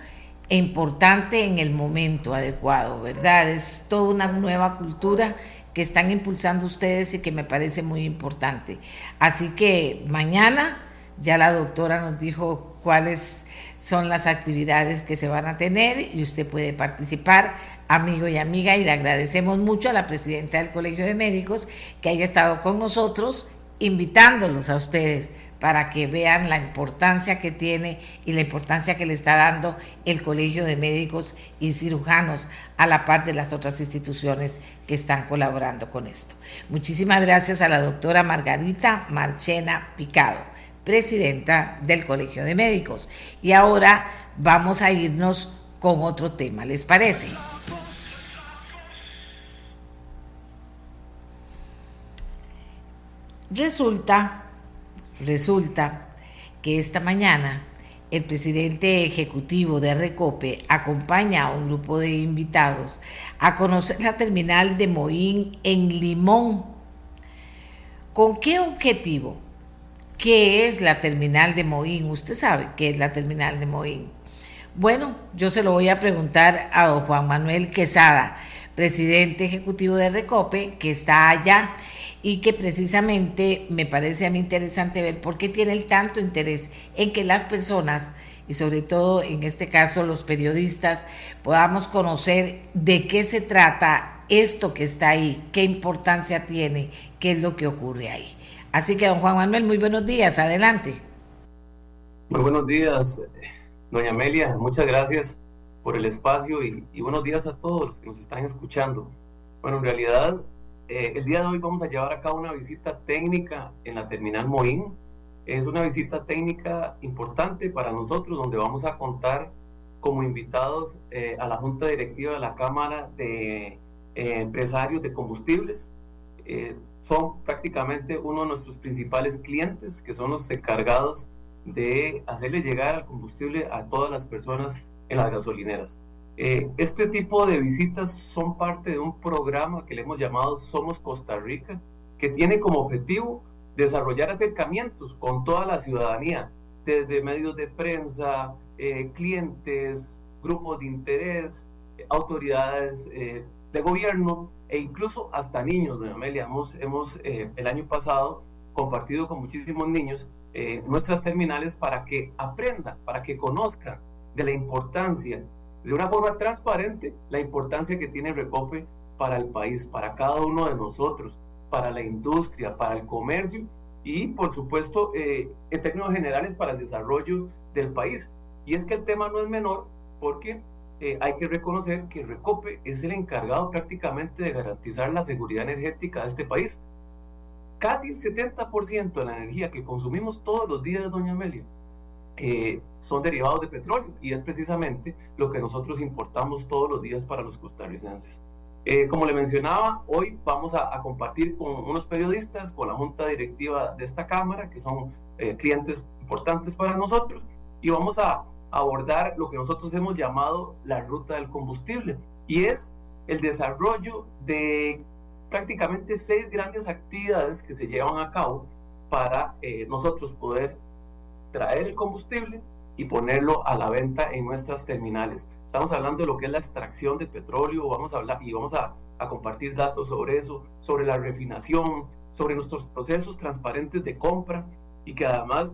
e importante en el momento adecuado, ¿verdad? Es toda una nueva cultura que están impulsando ustedes y que me parece muy importante. Así que mañana ya la doctora nos dijo cuáles son las actividades que se van a tener y usted puede participar, amigo y amiga, y le agradecemos mucho a la presidenta del Colegio de Médicos que haya estado con nosotros, invitándolos a ustedes para que vean la importancia que tiene y la importancia que le está dando el Colegio de Médicos y Cirujanos a la par de las otras instituciones que están colaborando con esto. Muchísimas gracias a la doctora Margarita Marchena Picado presidenta del Colegio de Médicos. Y ahora vamos a irnos con otro tema, ¿les parece? Resulta, resulta que esta mañana el presidente ejecutivo de Recope acompaña a un grupo de invitados a conocer la terminal de Moín en Limón. ¿Con qué objetivo? ¿Qué es la terminal de Moín? Usted sabe qué es la terminal de Moín. Bueno, yo se lo voy a preguntar a don Juan Manuel Quesada, presidente ejecutivo de Recope, que está allá y que precisamente me parece a mí interesante ver por qué tiene el tanto interés en que las personas y sobre todo en este caso los periodistas podamos conocer de qué se trata esto que está ahí, qué importancia tiene, qué es lo que ocurre ahí. Así que, don Juan Manuel, muy buenos días, adelante. Muy buenos días, doña Amelia, muchas gracias por el espacio y, buenos días a todos los que nos están escuchando. Bueno, en realidad, eh, el día de hoy vamos a llevar a cabo una visita técnica en la terminal Moín. Es una visita técnica importante para nosotros, donde vamos a contar como invitados eh, a la Junta Directiva de la Cámara de eh, Empresarios de Combustibles son prácticamente uno de nuestros principales clientes, que son los encargados de hacerle llegar al combustible a todas las personas en las gasolineras. Eh, este tipo de visitas son parte de un programa que le hemos llamado Somos Costa Rica, que tiene como objetivo desarrollar acercamientos con toda la ciudadanía, desde medios de prensa, eh, clientes, grupos de interés, autoridades eh, de gobierno e incluso hasta niños, doña Amelia. Hemos, eh, el año pasado compartido con muchísimos niños eh, nuestras terminales para que aprendan, para que conozcan de la importancia, de una forma transparente, la importancia que tiene Recope para el país, para cada uno de nosotros, para la industria, para el comercio y, por supuesto, eh, en términos generales, para el desarrollo del país. Y es que el tema no es menor porque eh, hay que reconocer que Recope es el encargado prácticamente de garantizar la seguridad energética de este país. Casi el 70% de la energía que consumimos todos los días, doña Amelia, eh, son derivados de petróleo y es precisamente lo que nosotros importamos todos los días para los costarricenses. Eh, como le mencionaba, hoy vamos a, a, compartir con unos periodistas, con la junta directiva de esta Cámara, que son clientes importantes para nosotros, y vamos a abordar lo que nosotros hemos llamado la ruta del combustible y es el desarrollo de prácticamente seis grandes actividades que se llevan a cabo para eh, nosotros poder traer el combustible y ponerlo a la venta en nuestras terminales. Estamos hablando de lo que es la extracción de petróleo, vamos a hablar y vamos a, a compartir datos sobre eso, sobre la refinación, sobre nuestros procesos transparentes de compra y que además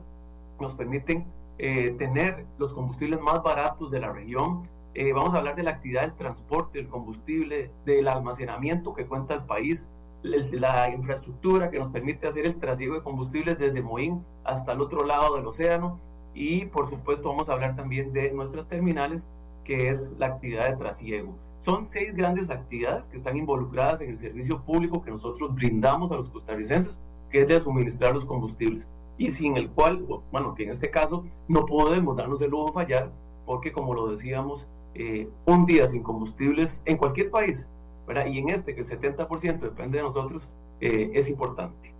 nos permiten eh, tener los combustibles más baratos de la región. Eh, vamos a hablar de la actividad del transporte, del combustible, del almacenamiento que cuenta el país, la infraestructura que nos permite hacer el trasiego de combustibles desde Moín hasta el otro lado del océano. Y por supuesto vamos a hablar también de nuestras terminales, que es la actividad de trasiego. Son seis grandes actividades que están involucradas en el servicio público que nosotros brindamos a los costarricenses, que es de suministrar los combustibles y sin el cual, bueno, que en este caso no podemos darnos el lujo de fallar, porque como lo decíamos, eh, un día sin combustibles en cualquier país, ¿verdad? y en este que el 70% depende de nosotros, eh, es importante.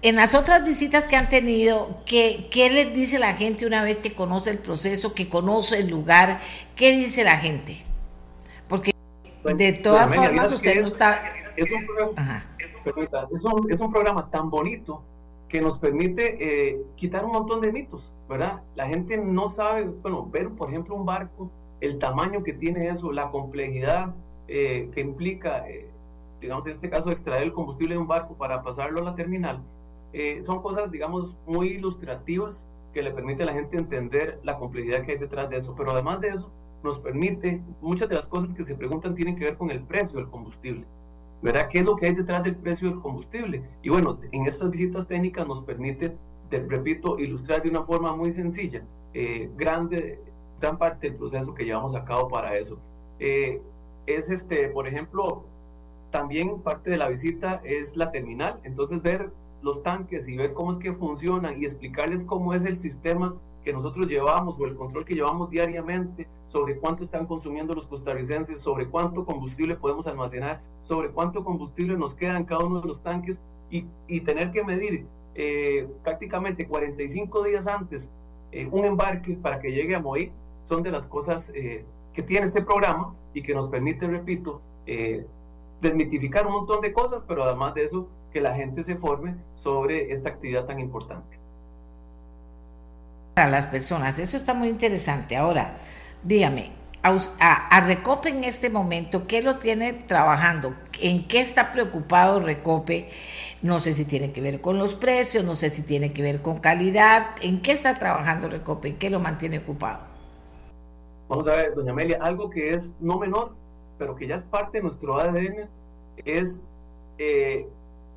En las otras visitas que han tenido, ¿qué, ¿qué les dice la gente una vez que conoce el proceso, que conoce el lugar? ¿Qué dice la gente? Porque de todas formas usted no está... Es un Ajá un, es un programa tan bonito que nos permite eh, quitar un montón de mitos, ¿verdad? La gente no sabe, bueno, ver, por ejemplo, un barco, el tamaño que tiene eso, la complejidad eh, que implica, eh, digamos, en este caso, extraer el combustible de un barco para pasarlo a la terminal, son cosas, digamos, muy ilustrativas que le permite a la gente entender la complejidad que hay detrás de eso. Pero además de eso, nos permite, muchas de las cosas que se preguntan tienen que ver con el precio del combustible. ¿Verdad? ¿Qué es lo que hay detrás del precio del combustible? Y bueno, en estas visitas técnicas nos permite, te repito, ilustrar de una forma muy sencilla, eh, grande, gran parte del proceso que llevamos a cabo para eso. Eh, es este, por ejemplo, también parte de la visita es la terminal, entonces ver los tanques y ver cómo es que funcionan y explicarles cómo es el sistema que nosotros llevamos o el control que llevamos diariamente sobre cuánto están consumiendo los costarricenses, sobre cuánto combustible podemos almacenar, sobre cuánto combustible nos queda en cada uno de los tanques y, y tener que medir eh, prácticamente 45 días antes eh, un embarque para que llegue a Moí, son de las cosas eh, que tiene este programa y que nos permite, repito, desmitificar un montón de cosas, pero además de eso, que la gente se forme sobre esta actividad tan importante a las personas. Eso está muy interesante. Ahora, dígame, a, Recope en este momento, ¿qué lo tiene trabajando? ¿En qué está preocupado Recope? No sé si tiene que ver con los precios, no sé si tiene que ver con calidad. ¿En qué está trabajando Recope? ¿Qué lo mantiene ocupado? Vamos a ver, doña Amelia, algo que es no menor, pero que ya es parte de nuestro ADN, es eh,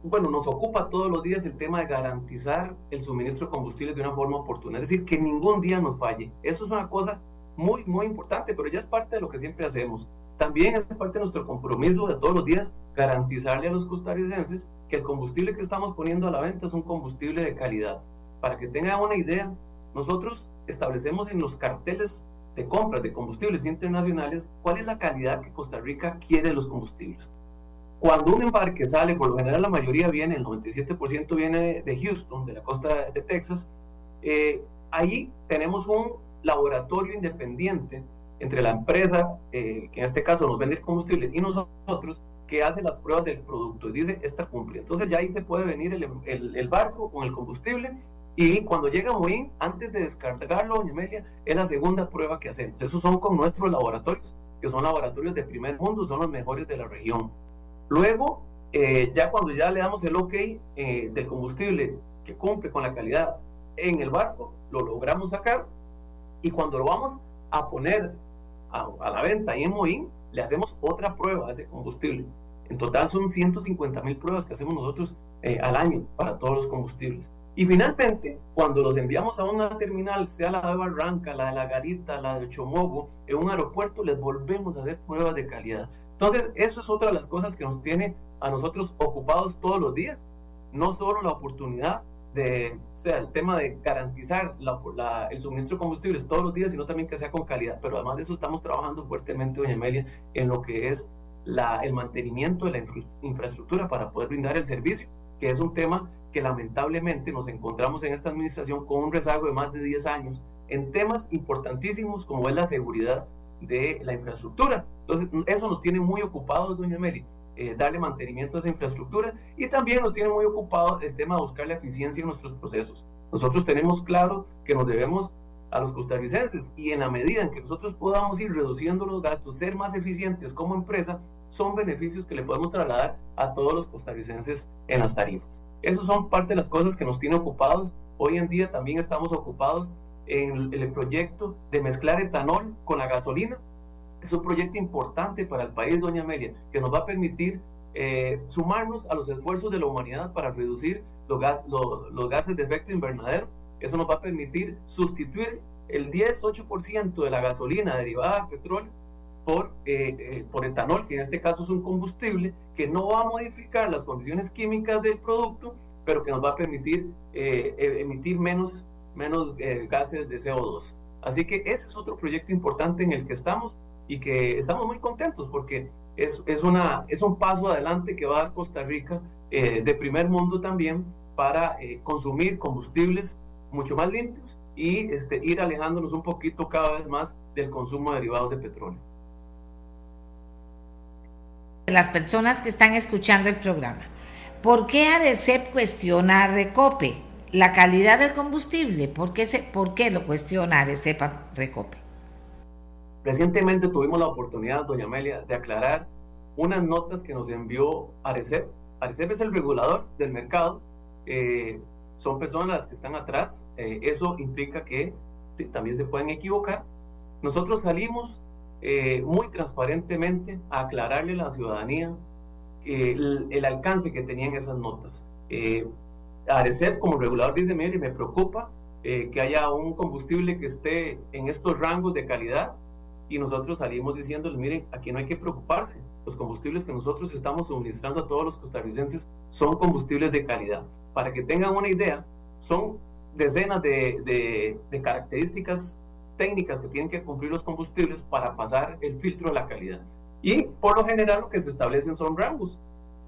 bueno, nos ocupa todos los días el tema de garantizar el suministro de combustible de una forma oportuna, es decir, que ningún día nos falle. Eso es una cosa muy, muy importante, pero ya es parte de lo que siempre hacemos. También es parte de nuestro compromiso de todos los días garantizarle a los costarricenses que el combustible que estamos poniendo a la venta es un combustible de calidad. Para que tengan una idea, nosotros establecemos en los carteles de compras de combustibles internacionales cuál es la calidad que Costa Rica quiere de los combustibles. Cuando un embarque sale, por lo general la mayoría viene, el 97% viene de Houston, de la costa de Texas, eh, ahí tenemos un laboratorio independiente entre la empresa, eh, que en este caso nos vende el combustible, y nosotros, que hace las pruebas del producto y dice, esta cumple. Entonces ya ahí se puede venir el, el, barco con el combustible y cuando llega Moín, antes de descargarlo, doña Amelia, es la segunda prueba que hacemos. Esos son con nuestros laboratorios, que son laboratorios de primer mundo, son los mejores de la región. Luego, eh, ya cuando ya le damos el ok eh, del combustible que cumple con la calidad en el barco, lo logramos sacar y cuando lo vamos a poner a, la venta y en Moín, le hacemos otra prueba a ese combustible. En total son 150 mil pruebas que hacemos nosotros eh, al año para todos los combustibles. Y finalmente, cuando los enviamos a una terminal, sea la de Barranca, la de La Garita, la de Chomogo, en un aeropuerto, les volvemos a hacer pruebas de calidad. Entonces, eso es otra de las cosas que nos tiene a nosotros ocupados todos los días. No solo la oportunidad de, o sea, el tema de garantizar el suministro de combustibles todos los días, sino también que sea con calidad. Pero además de eso estamos trabajando fuertemente, doña Amelia, en lo que es la, el mantenimiento de la infraestructura para poder brindar el servicio, que es un tema que lamentablemente nos encontramos en esta administración con un rezago de más de 10 años en temas importantísimos como es la seguridad de la infraestructura. Entonces, eso nos tiene muy ocupados, doña Meli, eh, darle mantenimiento a esa infraestructura y también nos tiene muy ocupados el tema de buscar la eficiencia en nuestros procesos. Nosotros tenemos claro que nos debemos a los costarricenses y en la medida en que nosotros podamos ir reduciendo los gastos, ser más eficientes como empresa, son beneficios que le podemos trasladar a todos los costarricenses en las tarifas. Esas son parte de las cosas que nos tiene ocupados. Hoy en día también estamos ocupados en el proyecto de mezclar etanol con la gasolina. Es un proyecto importante para el país, doña Amelia, que nos va a permitir eh, sumarnos a los esfuerzos de la humanidad para reducir los, gas, los gases de efecto invernadero. Eso nos va a permitir sustituir el 10-8% de la gasolina derivada de petróleo por, eh, eh, por etanol, que en este caso es un combustible que no va a modificar las condiciones químicas del producto, pero que nos va a permitir emitir menos, menos gases de CO2. Así que ese es otro proyecto importante en el que estamos y que estamos muy contentos porque es, es, una, es un paso adelante que va a dar Costa Rica de primer mundo también para consumir combustibles mucho más limpios y este, ir alejándonos un poquito cada vez más del consumo de derivados de petróleo las personas que están escuchando el programa. ¿Por qué ARECEP cuestiona a Recope? La calidad del combustible, ¿por qué, se, ¿por qué lo cuestiona ARECEP a Recope? Recientemente tuvimos la oportunidad, doña Amelia, de aclarar unas notas que nos envió ARECEP. ARECEP es el regulador del mercado, eh, son personas las que están atrás, eh, eso implica que también se pueden equivocar. Nosotros salimos eh, muy transparentemente a aclararle a la ciudadanía el, alcance que tenían esas notas. ARECEP como regulador dice, mire, me preocupa que haya un combustible que esté en estos rangos de calidad y nosotros salimos diciéndoles, miren, aquí no hay que preocuparse, los combustibles que nosotros estamos suministrando a todos los costarricenses son combustibles de calidad. Para que tengan una idea, son decenas de, de características técnicas que tienen que cumplir los combustibles para pasar el filtro de la calidad. Y por lo general lo que se establecen son rangos,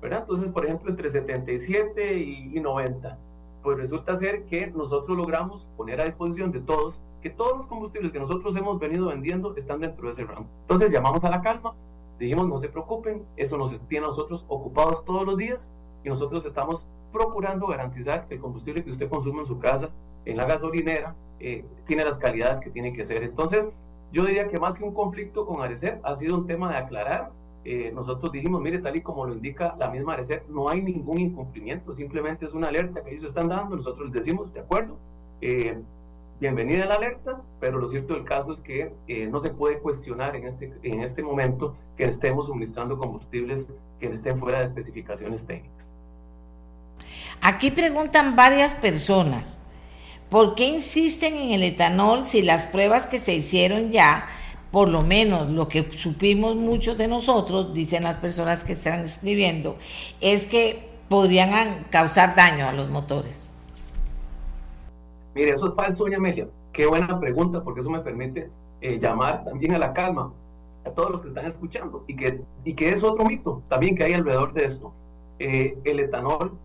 ¿verdad? Entonces, por ejemplo, entre 77 y, 90. Pues resulta ser que nosotros logramos poner a disposición de todos que todos los combustibles que nosotros hemos venido vendiendo están dentro de ese rango. Entonces llamamos a la calma, dijimos no se preocupen, eso nos tiene a nosotros ocupados todos los días y nosotros estamos procurando garantizar que el combustible que usted consume en su casa, en la gasolinera, eh, tiene las calidades que tiene que ser. Entonces, yo diría que más que un conflicto con Arecep, ha sido un tema de aclarar. Eh, nosotros dijimos, mire, tal y como lo indica la misma Arecep, no hay ningún incumplimiento, simplemente es una alerta que ellos están dando, nosotros les decimos, de acuerdo, eh, bienvenida la alerta, pero lo cierto del caso es que no se puede cuestionar en este, en este momento que estemos suministrando combustibles que estén fuera de especificaciones técnicas. Aquí preguntan varias personas. ¿Por qué insisten en el etanol si las pruebas que se hicieron ya, por lo menos lo que supimos muchos de nosotros, dicen las personas que están escribiendo, es que podrían causar daño a los motores? Mire, eso es falso, doña Amelia. Qué buena pregunta, porque eso me permite eh, llamar también a la calma a todos los que están escuchando y que, y que es otro mito también que hay alrededor de esto. Eh, el etanol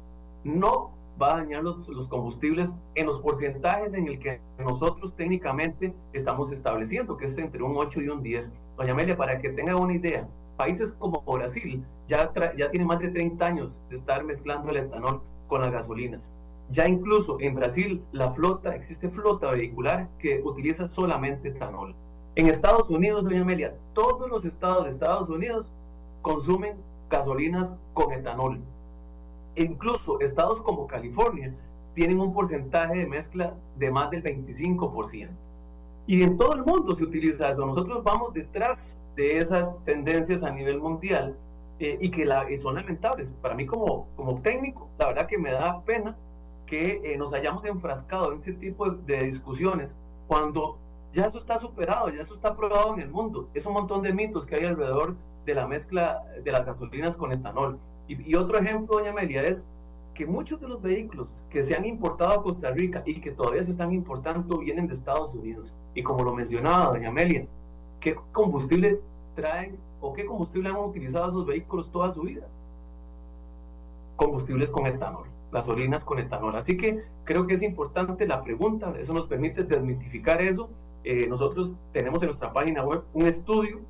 no va a dañar los, los, combustibles en los porcentajes en el que nosotros técnicamente estamos estableciendo, que es entre un 8 y un 10. Doña Amelia, para que tenga una idea, países como Brasil ya, ya tienen más de 30 años de estar mezclando el etanol con las gasolinas. Ya incluso en Brasil la flota, existe flota vehicular que utiliza solamente etanol. En Estados Unidos, doña Amelia, todos los estados de Estados Unidos consumen gasolinas con etanol incluso estados como California tienen un porcentaje de mezcla de más del 25%. Y en todo el mundo se utiliza eso. Nosotros vamos detrás de esas tendencias a nivel mundial eh, y que la, son lamentables. Para mí como, técnico, la verdad que me da pena que eh, nos hayamos enfrascado en este tipo de, discusiones cuando ya eso está superado, ya eso está probado en el mundo. Es un montón de mitos que hay alrededor de la mezcla de las gasolinas con etanol. Y, otro ejemplo, doña Amelia, es que muchos de los vehículos que se han importado a Costa Rica y que todavía se están importando vienen de Estados Unidos. Y como lo mencionaba doña Amelia, ¿qué combustible traen o qué combustible han utilizado esos vehículos toda su vida? Combustibles con etanol gasolinas con etanol. Así que creo que es importante la pregunta, eso nos permite desmitificar eso. Eh, nosotros tenemos en nuestra página web un estudio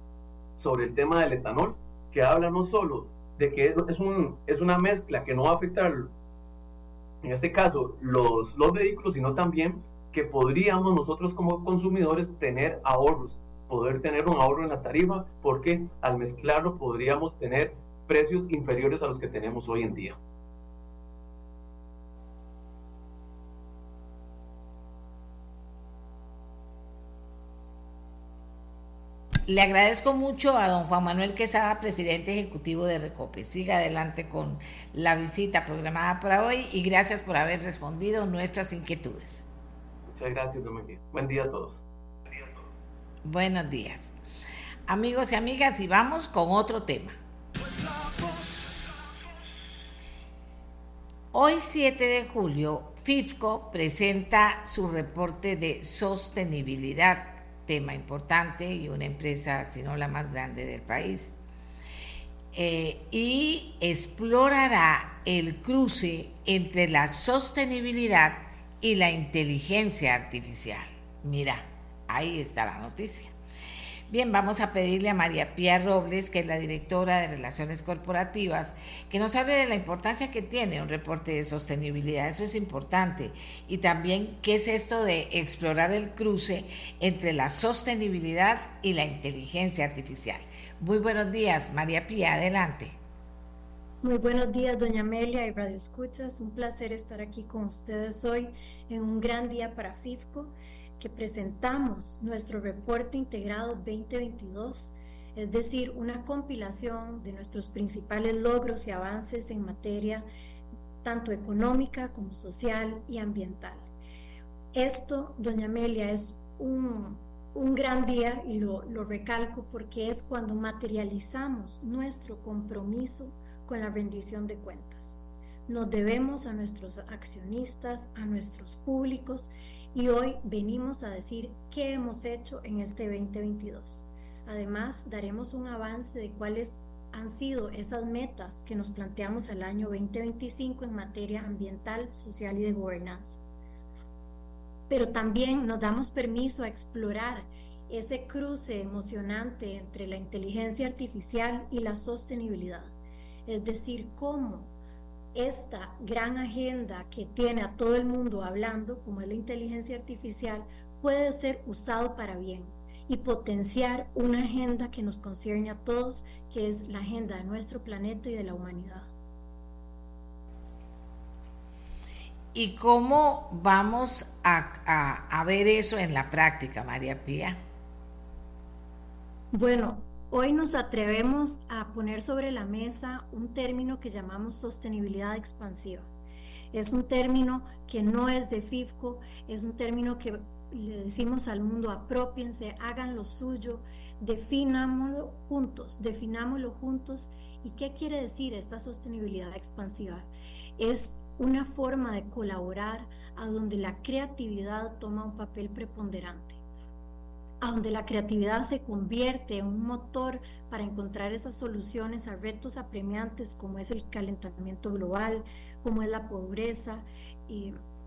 sobre el tema del etanol que habla no solo de que es, un, es una mezcla que no va a afectar, en este caso, los, los vehículos, sino también que podríamos nosotros como consumidores tener ahorros, poder tener un ahorro en la tarifa, porque al mezclarlo podríamos tener precios inferiores a los que tenemos hoy en día. Le agradezco mucho a don Juan Manuel Quesada, presidente ejecutivo de Recope. Siga adelante con la visita programada para hoy y gracias por haber respondido nuestras inquietudes. Muchas gracias, Domingo. Buen día a todos. Buenos días. Amigos y amigas, y vamos con otro tema. Hoy 7 de julio, FIFCO presenta su reporte de sostenibilidad tema importante y una empresa, si no la más grande del país. Eh, y explorará el cruce entre la sostenibilidad y la inteligencia artificial. Mira, ahí está la noticia. Bien, vamos a pedirle a María Pía Robles, que es la directora de Relaciones Corporativas, que nos hable de la importancia que tiene un reporte de sostenibilidad. Eso es importante. Y también, ¿qué es esto de explorar el cruce entre la sostenibilidad y la inteligencia artificial? Muy buenos días, María Pía, adelante. Muy buenos días, doña Amelia y Radio Escuchas. Un placer estar aquí con ustedes hoy en un gran día para FIFCO que presentamos nuestro reporte integrado 2022, es decir, una compilación de nuestros principales logros y avances en materia tanto económica como social y ambiental. Esto, doña Amelia, es un, un gran día y lo, lo recalco porque es cuando materializamos nuestro compromiso con la rendición de cuentas. Nos debemos a nuestros accionistas, a nuestros públicos y hoy venimos a decir qué hemos hecho en este 2022. Además, daremos un avance de cuáles han sido esas metas que nos planteamos al año 2025 en materia ambiental, social y de gobernanza. Pero también nos damos permiso a explorar ese cruce emocionante entre la inteligencia artificial y la sostenibilidad. Es decir, cómo esta gran agenda que tiene a todo el mundo hablando, como es la inteligencia artificial, puede ser usado para bien y potenciar una agenda que nos concierne a todos, que es la agenda de nuestro planeta y de la humanidad. ¿Y cómo vamos a, a ver eso en la práctica, María Pía? Bueno, Hoy nos atrevemos a poner sobre la mesa un término que llamamos sostenibilidad expansiva. Es un término que no es de FIFCO, es un término que le decimos al mundo apropiense, hagan lo suyo, definámoslo juntos, definámoslo juntos. ¿Y qué quiere decir esta sostenibilidad expansiva? Es una forma de colaborar a donde la creatividad toma un papel preponderante a donde la creatividad se convierte en un motor para encontrar esas soluciones a retos apremiantes como es el calentamiento global, como es la pobreza,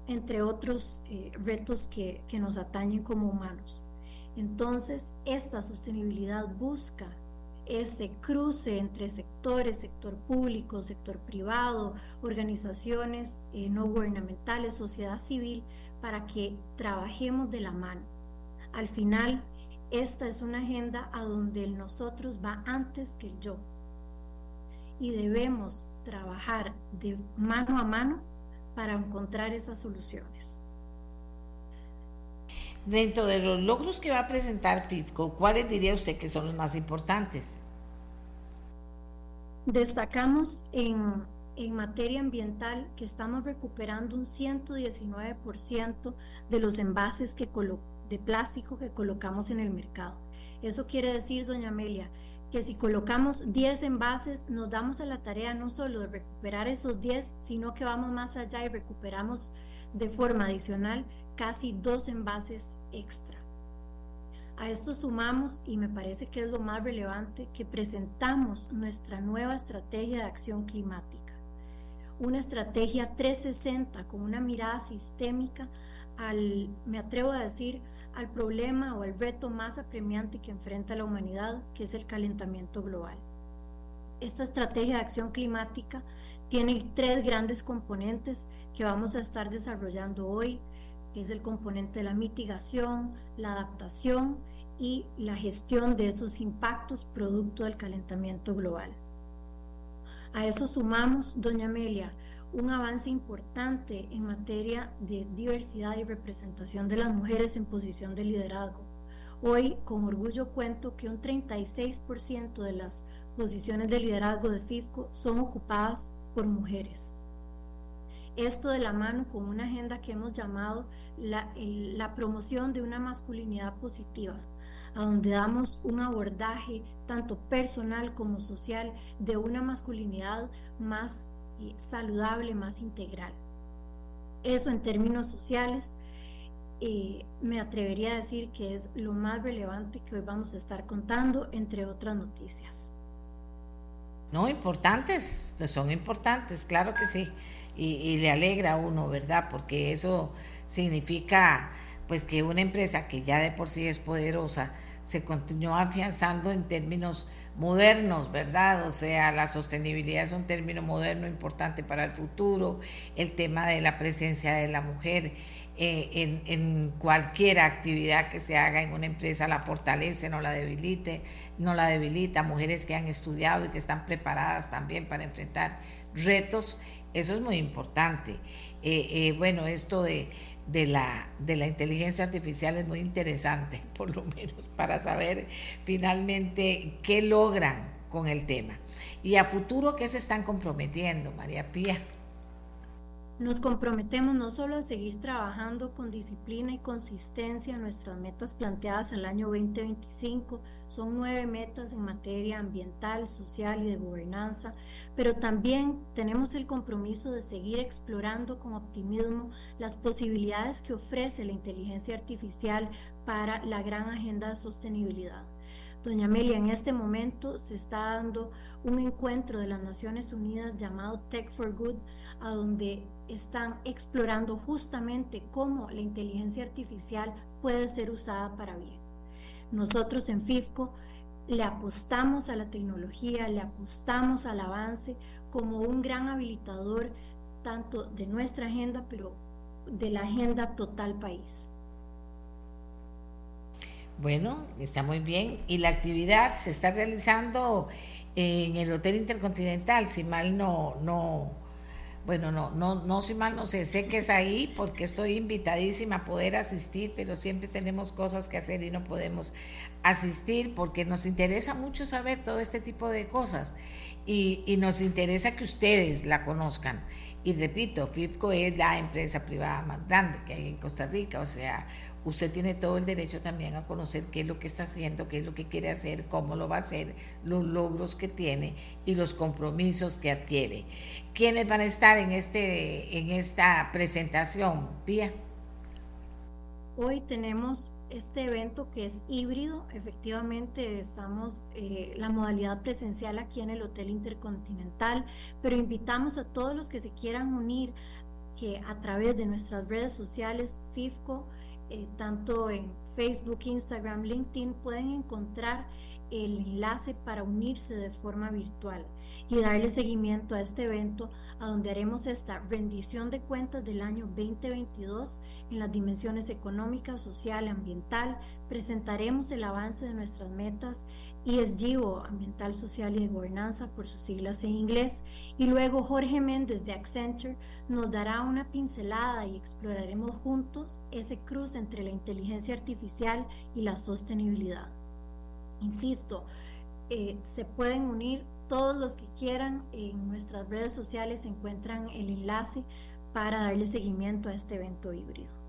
entre otros eh, retos que, que nos atañen como humanos. Entonces, esta sostenibilidad busca ese cruce entre sectores, sector público, sector privado, organizaciones eh, no gubernamentales, sociedad civil, para que trabajemos de la mano al final, esta es una agenda a donde el nosotros va antes que el yo. Y debemos trabajar de mano a mano para encontrar esas soluciones. Dentro de los logros que va a presentar FIFCO, ¿cuáles diría usted que son los más importantes? Destacamos en, en materia ambiental que estamos recuperando un 119% de los envases que de plástico que colocamos en el mercado. Eso quiere decir, doña Amelia, que si colocamos 10 envases, nos damos a la tarea no solo de recuperar esos 10, sino que vamos más allá y recuperamos de forma adicional casi dos envases extra. A esto sumamos, y me parece que es lo más relevante, que presentamos nuestra nueva estrategia de acción climática. Una estrategia 360 con una mirada sistémica al, me atrevo a decir, al problema o al reto más apremiante que enfrenta la humanidad, que es el calentamiento global. Esta estrategia de acción climática tiene tres grandes componentes que vamos a estar desarrollando hoy, es el componente de la mitigación, la adaptación y la gestión de esos impactos producto del calentamiento global. A eso sumamos, doña Amelia, un avance importante en materia de diversidad y representación de las mujeres en posición de liderazgo. Hoy, con orgullo, cuento que un 36% de las posiciones de liderazgo de FIFCO son ocupadas por mujeres. Esto de la mano con una agenda que hemos llamado la, la promoción de una masculinidad positiva, a donde damos un abordaje tanto personal como social de una masculinidad más saludable, más integral. Eso en términos sociales, eh, me atrevería a decir que es lo más relevante que hoy vamos a estar contando, entre otras noticias. No, importantes, son importantes, claro que sí. Y, y, le alegra a uno, ¿verdad? Porque eso significa pues que una empresa que ya de por sí es poderosa se continúa afianzando en términos modernos, ¿verdad? O sea, la sostenibilidad es un término moderno importante para el futuro, el tema de la presencia de la mujer eh, en, cualquier actividad que se haga en una empresa la fortalece, no la debilite, no la debilita, mujeres que han estudiado y que están preparadas también para enfrentar retos, eso es muy importante. Eh, eh, bueno, esto de, de, la, de la inteligencia artificial es muy interesante, por lo menos para saber finalmente qué logran con el tema. Y a futuro, ¿qué se están comprometiendo, María Pía? Nos comprometemos no solo a seguir trabajando con disciplina y consistencia en nuestras metas planteadas al año 2025, son nueve metas en materia ambiental, social y de gobernanza, pero también tenemos el compromiso de seguir explorando con optimismo las posibilidades que ofrece la inteligencia artificial para la gran agenda de sostenibilidad. Doña Amelia, en este momento se está dando un encuentro de las Naciones Unidas llamado Tech for Good, a donde están explorando justamente cómo la inteligencia artificial puede ser usada para bien. Nosotros en FIFCO le apostamos a la tecnología, le apostamos al avance como un gran habilitador tanto de nuestra agenda, pero de la agenda total país. Bueno, está muy bien. Y la actividad se está realizando en el Hotel Intercontinental, si mal no, no, bueno, no, no, no, si mal no sé, sé que es ahí porque estoy invitadísima a poder asistir, pero siempre tenemos cosas que hacer y no podemos asistir porque nos interesa mucho saber todo este tipo de cosas y, y nos interesa que ustedes la conozcan. Y repito, FIPCO es la empresa privada más grande que hay en Costa Rica, o sea, usted tiene todo el derecho también a conocer qué es lo que está haciendo, qué es lo que quiere hacer, cómo lo va a hacer, los logros que tiene y los compromisos que adquiere. ¿Quiénes van a estar en, este, en esta presentación, Pía? Hoy tenemos este evento que es híbrido. Efectivamente, estamos eh, la modalidad presencial aquí en el Hotel Intercontinental, pero invitamos a todos los que se quieran unir que a través de nuestras redes sociales, FIFCO, eh, tanto en Facebook, Instagram, LinkedIn, pueden encontrar el enlace para unirse de forma virtual y darle seguimiento a este evento, a donde haremos esta rendición de cuentas del año 2022 en las dimensiones económica, social, ambiental. Presentaremos el avance de nuestras metas ESG o Ambiental, Social y de Gobernanza por sus siglas en inglés. Y luego Jorge Méndez de Accenture nos dará una pincelada y exploraremos juntos ese cruce entre la inteligencia artificial y la sostenibilidad. Insisto, eh, se pueden unir todos los que quieran, en nuestras redes sociales se encuentran el enlace para darle seguimiento a este evento híbrido.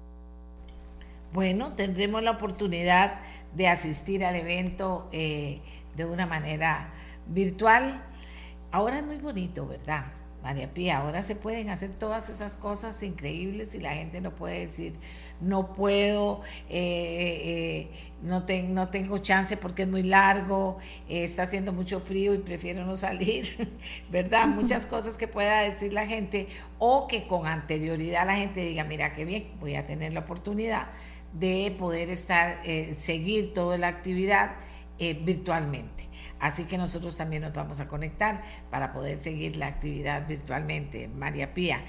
Bueno, tendremos la oportunidad de asistir al evento eh, de una manera virtual. Ahora es muy bonito, ¿verdad? María Pía, ahora se pueden hacer todas esas cosas increíbles y la gente no puede decir, no puedo, eh, eh, no, no tengo chance porque es muy largo, eh, está haciendo mucho frío y prefiero no salir, ¿verdad? Muchas cosas que pueda decir la gente o que con anterioridad la gente diga, mira qué bien, voy a tener la oportunidad de poder estar, seguir toda la actividad virtualmente. Así que nosotros también nos vamos a conectar para poder seguir la actividad virtualmente, María Pía.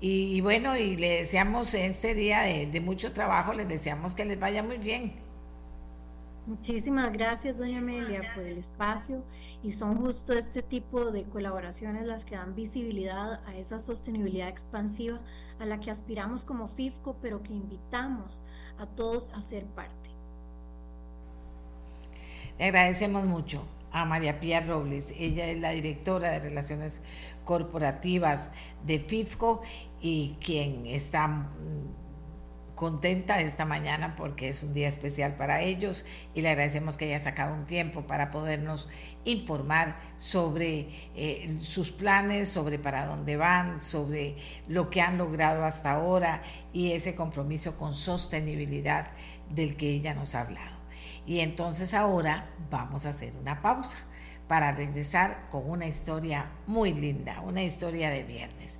Y, bueno, y le deseamos este día de, mucho trabajo, les deseamos que les vaya muy bien. Muchísimas gracias, doña Amelia, por el espacio y son justo este tipo de colaboraciones las que dan visibilidad a esa sostenibilidad expansiva a la que aspiramos como FIFCO, pero que invitamos a todos a ser parte. Le agradecemos mucho a María Pía Robles. Ella es la directora de Relaciones Corporativas de FIFCO y quien está contenta esta mañana porque es un día especial para ellos y le agradecemos que haya sacado un tiempo para podernos informar sobre eh, sus planes, sobre para dónde van, sobre lo que han logrado hasta ahora y ese compromiso con sostenibilidad del que ella nos ha hablado. Y entonces ahora vamos a hacer una pausa para regresar con una historia muy linda, una historia de viernes.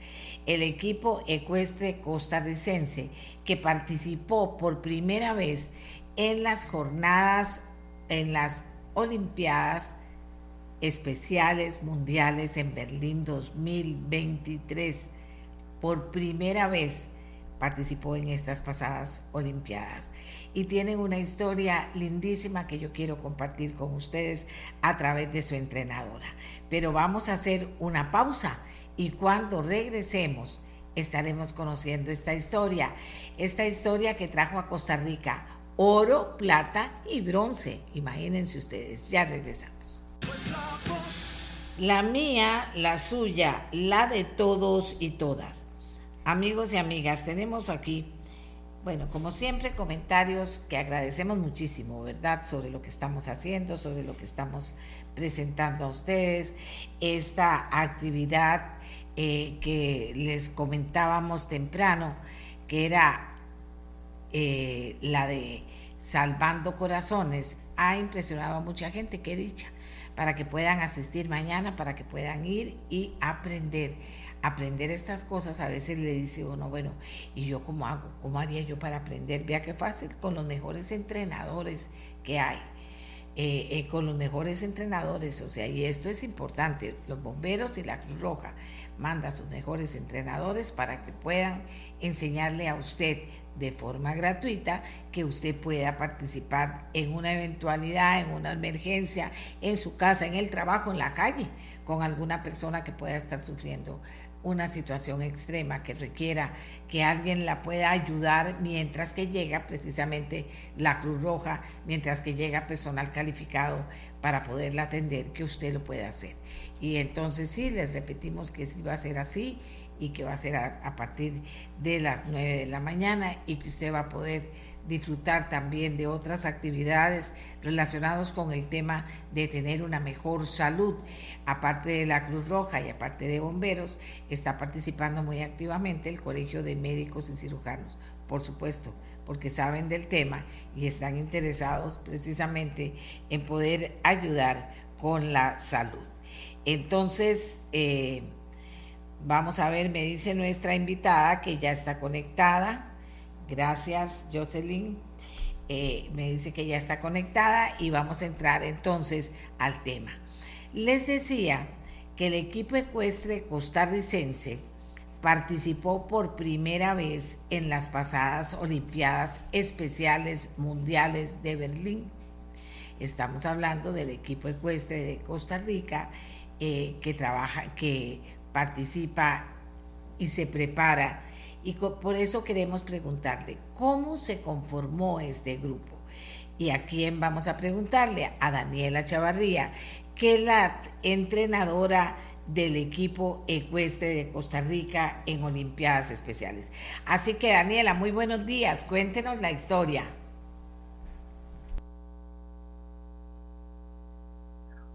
El equipo ecuestre costarricense que participó por primera vez en las jornadas, en las Olimpiadas Especiales Mundiales en Berlín 2023, por primera vez participó en estas pasadas Olimpiadas y tienen una historia lindísima que yo quiero compartir con ustedes a través de su entrenadora. Pero vamos a hacer una pausa y cuando regresemos estaremos conociendo esta historia, esta historia que trajo a Costa Rica oro, plata y bronce. Imagínense ustedes, ya regresamos. La mía, la suya, la de todos y todas. Amigos y amigas, tenemos aquí, bueno, como siempre, comentarios que agradecemos muchísimo, ¿verdad? Sobre lo que estamos haciendo, sobre lo que estamos presentando a ustedes, esta actividad eh, que les comentábamos temprano, que era eh, la de Salvando Corazones, ha impresionado a mucha gente, qué dicha, para que puedan asistir mañana, para que puedan ir y aprender aprender estas cosas, a veces le dice uno, bueno, ¿y yo cómo hago? ¿Cómo haría yo para aprender? Vea qué fácil, con los mejores entrenadores que hay. Eh, eh, con los mejores entrenadores, o sea, y esto es importante, los bomberos y la Cruz Roja manda a sus mejores entrenadores para que puedan enseñarle a usted de forma gratuita que usted pueda participar en una eventualidad, en una emergencia, en su casa, en el trabajo, en la calle, con alguna persona que pueda estar sufriendo una situación extrema que requiera que alguien la pueda ayudar mientras que llega precisamente la Cruz Roja, mientras que llega personal calificado para poderla atender, que usted lo pueda hacer. Y entonces sí, les repetimos que sí va a ser así y que va a ser a, a partir de las 9 de la mañana y que usted va a poder disfrutar también de otras actividades relacionadas con el tema de tener una mejor salud. Aparte de la Cruz Roja y aparte de bomberos, está participando muy activamente el Colegio de Médicos y Cirujanos, por supuesto, porque saben del tema y están interesados precisamente en poder ayudar con la salud. Entonces, eh, vamos a ver, me dice nuestra invitada que ya está conectada. Gracias, Jocelyn. Eh, me dice que ya está conectada y vamos a entrar entonces al tema. Les decía que el equipo ecuestre costarricense participó por primera vez en las pasadas Olimpiadas Especiales Mundiales de Berlín. Estamos hablando del equipo ecuestre de Costa Rica eh, que trabaja, que participa y se prepara y por eso queremos preguntarle, ¿cómo se conformó este grupo? ¿Y a quién vamos a preguntarle? A Daniela Chavarría, que es la entrenadora del equipo ecuestre de Costa Rica en Olimpiadas Especiales. Así que Daniela, muy buenos días, cuéntenos la historia.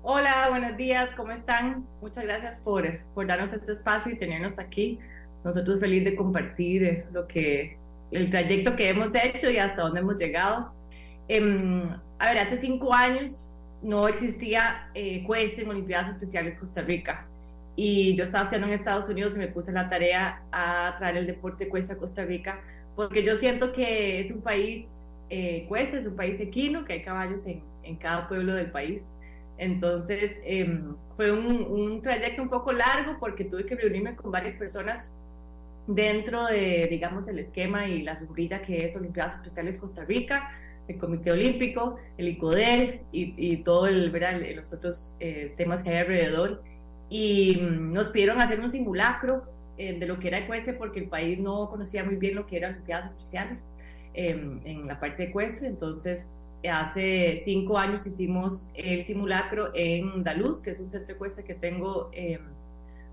Hola, buenos días, ¿cómo están? Muchas gracias por, por darnos este espacio y tenernos aquí. Nosotros felices de compartir lo que, el trayecto que hemos hecho y hasta dónde hemos llegado. Em, a ver, hace cinco años no existía eh, en Olimpiadas Especiales Costa Rica. Y yo estaba estudiando en Estados Unidos y me puse la tarea a traer el deporte cuesta a Costa Rica, porque yo siento que es un país eh, cuesta, es un país equino, que hay caballos en, en cada pueblo del país. Entonces, em, fue un, trayecto un poco largo porque tuve que reunirme con varias personas dentro de, digamos, el esquema y la sombrilla que es Olimpiadas Especiales Costa Rica, el Comité Olímpico, el ICODER y, y todo el, ¿verdad? los otros eh, temas que hay alrededor. Y mm, nos pidieron hacer un simulacro eh, de lo que era ecuestre porque el país no conocía muy bien lo que eran Olimpiadas Especiales em, en la parte ecuestre. Entonces, hace cinco años hicimos el simulacro en Daluz, que es un centro ecuestre que tengo eh,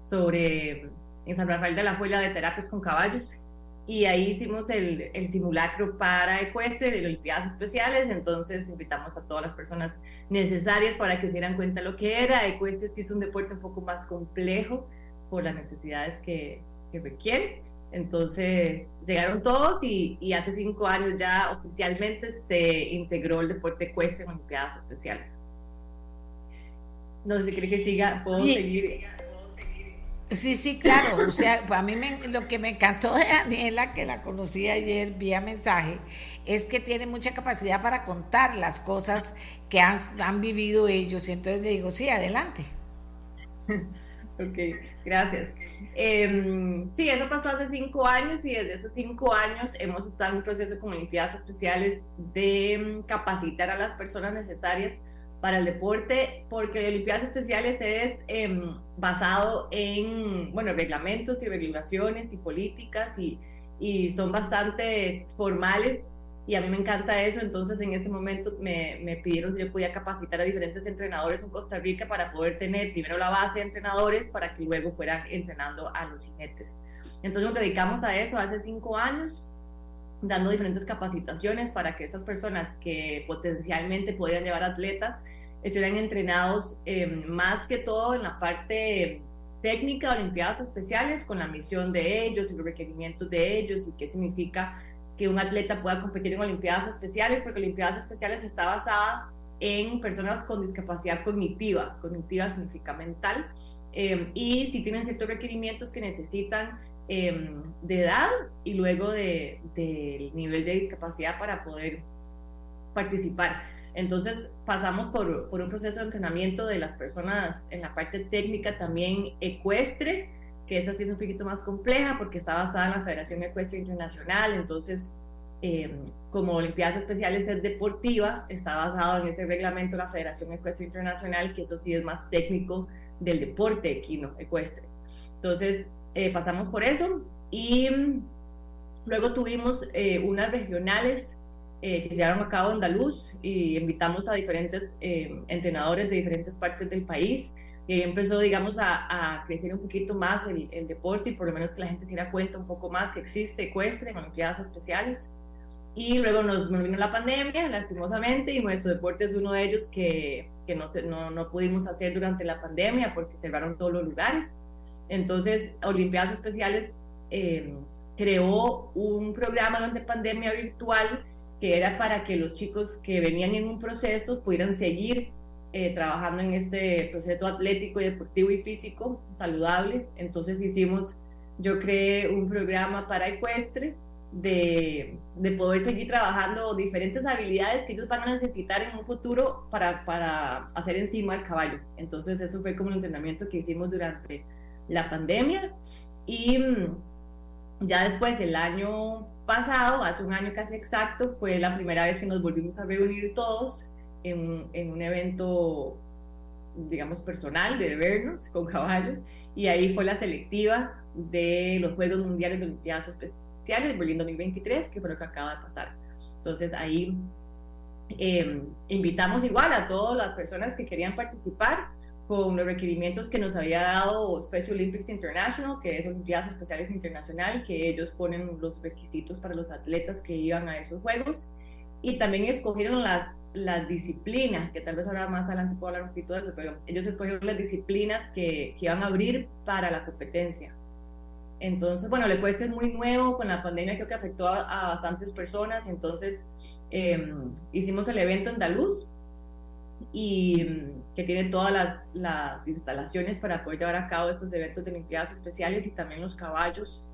sobre en San Rafael de la Juela de terapias con caballos. Y ahí hicimos el, el simulacro para ecuestre de Olimpiadas Especiales. Entonces invitamos a todas las personas necesarias para que se dieran cuenta lo que era. Ecuestre sí es un deporte un poco más complejo por las necesidades que, que requiere. Entonces llegaron todos y, hace cinco años ya oficialmente se integró el deporte ecuestre en Olimpiadas Especiales. No sé si cree que siga, puedo seguir. Sí, sí, claro. O sea, a mí lo que me encantó de Daniela, que la conocí ayer vía mensaje, es que tiene mucha capacidad para contar las cosas que han, han vivido ellos. Y entonces le digo, sí, adelante. Ok, gracias. Em, sí, eso pasó hace cinco años y desde esos cinco años hemos estado en un proceso con Olimpiadas Especiales de em, capacitar a las personas necesarias para el deporte, porque Olimpiadas Especiales es em, basado en, bueno, reglamentos y regulaciones y políticas y, y son bastante formales y a mí me encanta eso, entonces en ese momento me, me, pidieron si yo podía capacitar a diferentes entrenadores en Costa Rica para poder tener primero la base de entrenadores para que luego fueran entrenando a los jinetes. Entonces nos dedicamos a eso hace cinco años, dando diferentes capacitaciones para que esas personas que potencialmente podían llevar atletas estuvieran entrenados eh, más que todo en la parte técnica de Olimpiadas Especiales con la misión de ellos y los requerimientos de ellos y qué significa que un atleta pueda competir en Olimpiadas Especiales, porque Olimpiadas Especiales está basada en personas con discapacidad cognitiva. Cognitiva significa mental. Eh, y si tienen ciertos requerimientos que necesitan em, de edad y luego del de, nivel de discapacidad para poder participar. Entonces pasamos por, por, un proceso de entrenamiento de las personas en la parte técnica también ecuestre, que esa sí es un poquito más compleja porque está basada en la Federación Ecuestre Internacional, entonces em, como Olimpiadas Especiales es deportiva, está basado en este reglamento de la Federación Ecuestre Internacional, que eso sí es más técnico del deporte equino ecuestre. Entonces eh, pasamos por eso y luego tuvimos eh, unas regionales eh, que se llevaron a cabo en Andaluz y invitamos a diferentes entrenadores de diferentes partes del país y ahí empezó, digamos, a, crecer un poquito más el, deporte y por lo menos que la gente se diera cuenta un poco más que existe ecuestre Olimpiadas Especiales. Y luego nos, vino la pandemia, lastimosamente, y nuestro deporte es uno de ellos que, que no, no, no pudimos hacer durante la pandemia porque cerraron todos los lugares. Entonces, Olimpiadas Especiales eh, creó un programa durante pandemia virtual que era para que los chicos que venían en un proceso pudieran seguir eh, trabajando en este proceso atlético y deportivo y físico saludable. Entonces hicimos, yo creé un programa para ecuestre de, de, poder seguir trabajando diferentes habilidades que ellos van a necesitar en un futuro para, para hacer encima el caballo. Entonces eso fue como el entrenamiento que hicimos durante la pandemia y mm, ya después del año pasado, hace un año casi exacto, fue la primera vez que nos volvimos a reunir todos en, un evento, digamos, personal de vernos con caballos, y ahí fue la selectiva de los Juegos Mundiales de Olimpiadas Especiales, Berlín 2023, que fue lo que acaba de pasar. Entonces ahí eh, invitamos igual a todas las personas que querían participar con los requerimientos que nos había dado Special Olympics International, que es Olimpiadas Especiales Internacional, que ellos ponen los requisitos para los atletas que iban a esos Juegos. Y también escogieron las, las disciplinas, que tal vez ahora más adelante puedo hablar un poquito de eso, pero ellos escogieron las disciplinas que, que iban a abrir para la competencia. Entonces, bueno, el cuesta es muy nuevo, con la pandemia creo que afectó a, bastantes personas, entonces em, hicimos el evento andaluz y mm, que tiene todas las, las, instalaciones para poder llevar a cabo estos eventos de limpiadas especiales y también los caballos,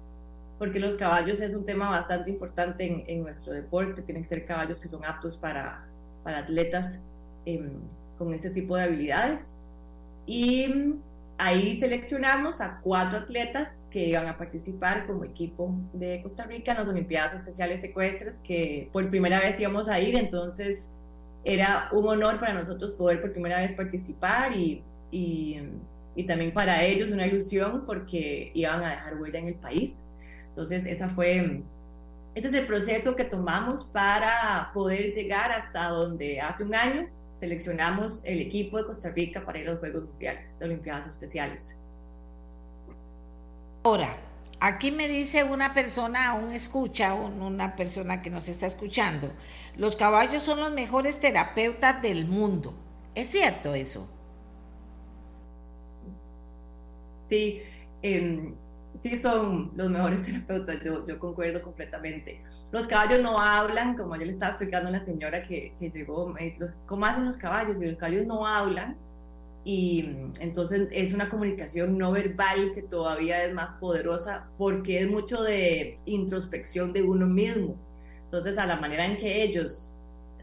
porque los caballos es un tema bastante importante en, en nuestro deporte, tienen que ser caballos que son aptos para, para atletas em, con este tipo de habilidades. Y mm, ahí seleccionamos a cuatro atletas que iban a participar como equipo de Costa Rica en las Olimpiadas Especiales Secuestres, que por primera vez íbamos a ir, entonces era un honor para nosotros poder por primera vez participar y, y, y también para ellos una ilusión porque iban a dejar huella en el país. Entonces, esa fue, este es el proceso que tomamos para poder llegar hasta donde hace un año seleccionamos el equipo de Costa Rica para ir a los Juegos Mundiales de Olimpiadas Especiales. Ahora, aquí me dice una persona, un escucha, una persona que nos está escuchando, los caballos son los mejores terapeutas del mundo. ¿Es cierto eso? Sí, em, sí son los mejores terapeutas, yo, yo concuerdo completamente. Los caballos no hablan, como yo le estaba explicando a una señora que, que llegó, ¿cómo hacen los caballos? Y los caballos no hablan, y mm, entonces es una comunicación no verbal que todavía es más poderosa porque es mucho de introspección de uno mismo. Entonces, a la manera en que ellos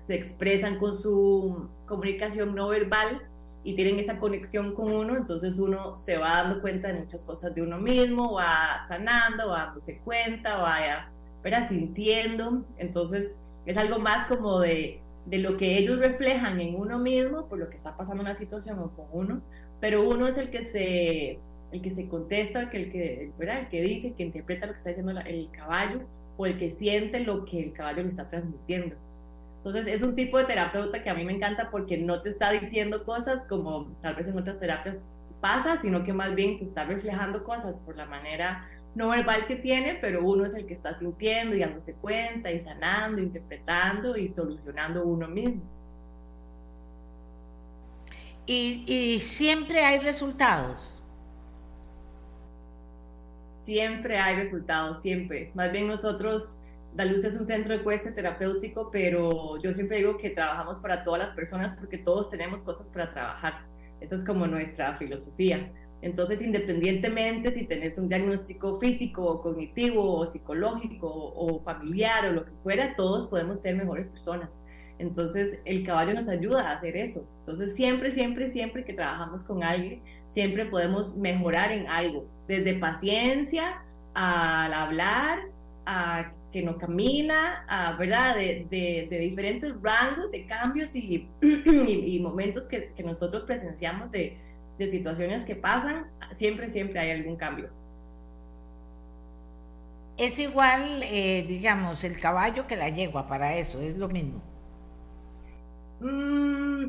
se expresan con su comunicación no verbal y tienen esa conexión con uno, entonces uno se va dando cuenta de muchas cosas de uno mismo, va sanando, va dándose cuenta, va sintiendo. Entonces, es algo más como de de lo que ellos reflejan en uno mismo por lo que está pasando en la situación o con uno, pero uno es el que se, el que se contesta, que, el que, ¿verdad? el que dice, el que interpreta lo que está diciendo el caballo o el que siente lo que el caballo le está transmitiendo. Entonces es un tipo de terapeuta que a mí me encanta porque no te está diciendo cosas como tal vez en otras terapias pasa, sino que más bien te está reflejando cosas por la manera no verbal que tiene, pero uno es el que está sintiendo y dándose cuenta y sanando, interpretando y solucionando uno mismo. Y, siempre hay resultados. Siempre hay resultados, siempre. Más bien nosotros, La Luz es un centro de cueste terapéutico, pero yo siempre digo que trabajamos para todas las personas porque todos tenemos cosas para trabajar. Esa es como nuestra filosofía. Entonces, independientemente si tenés un diagnóstico físico o cognitivo o psicológico o familiar o lo que fuera, todos podemos ser mejores personas. Entonces, el caballo nos ayuda a hacer eso. Entonces, siempre, siempre, siempre que trabajamos con alguien, siempre podemos mejorar en algo, desde paciencia al hablar, a que no camina, a, ¿verdad? De, diferentes rangos de cambios y, y, momentos que, que nosotros presenciamos de, de situaciones que pasan, siempre, siempre hay algún cambio. Es igual, eh, digamos, el caballo que la yegua para eso, es lo mismo. Mm,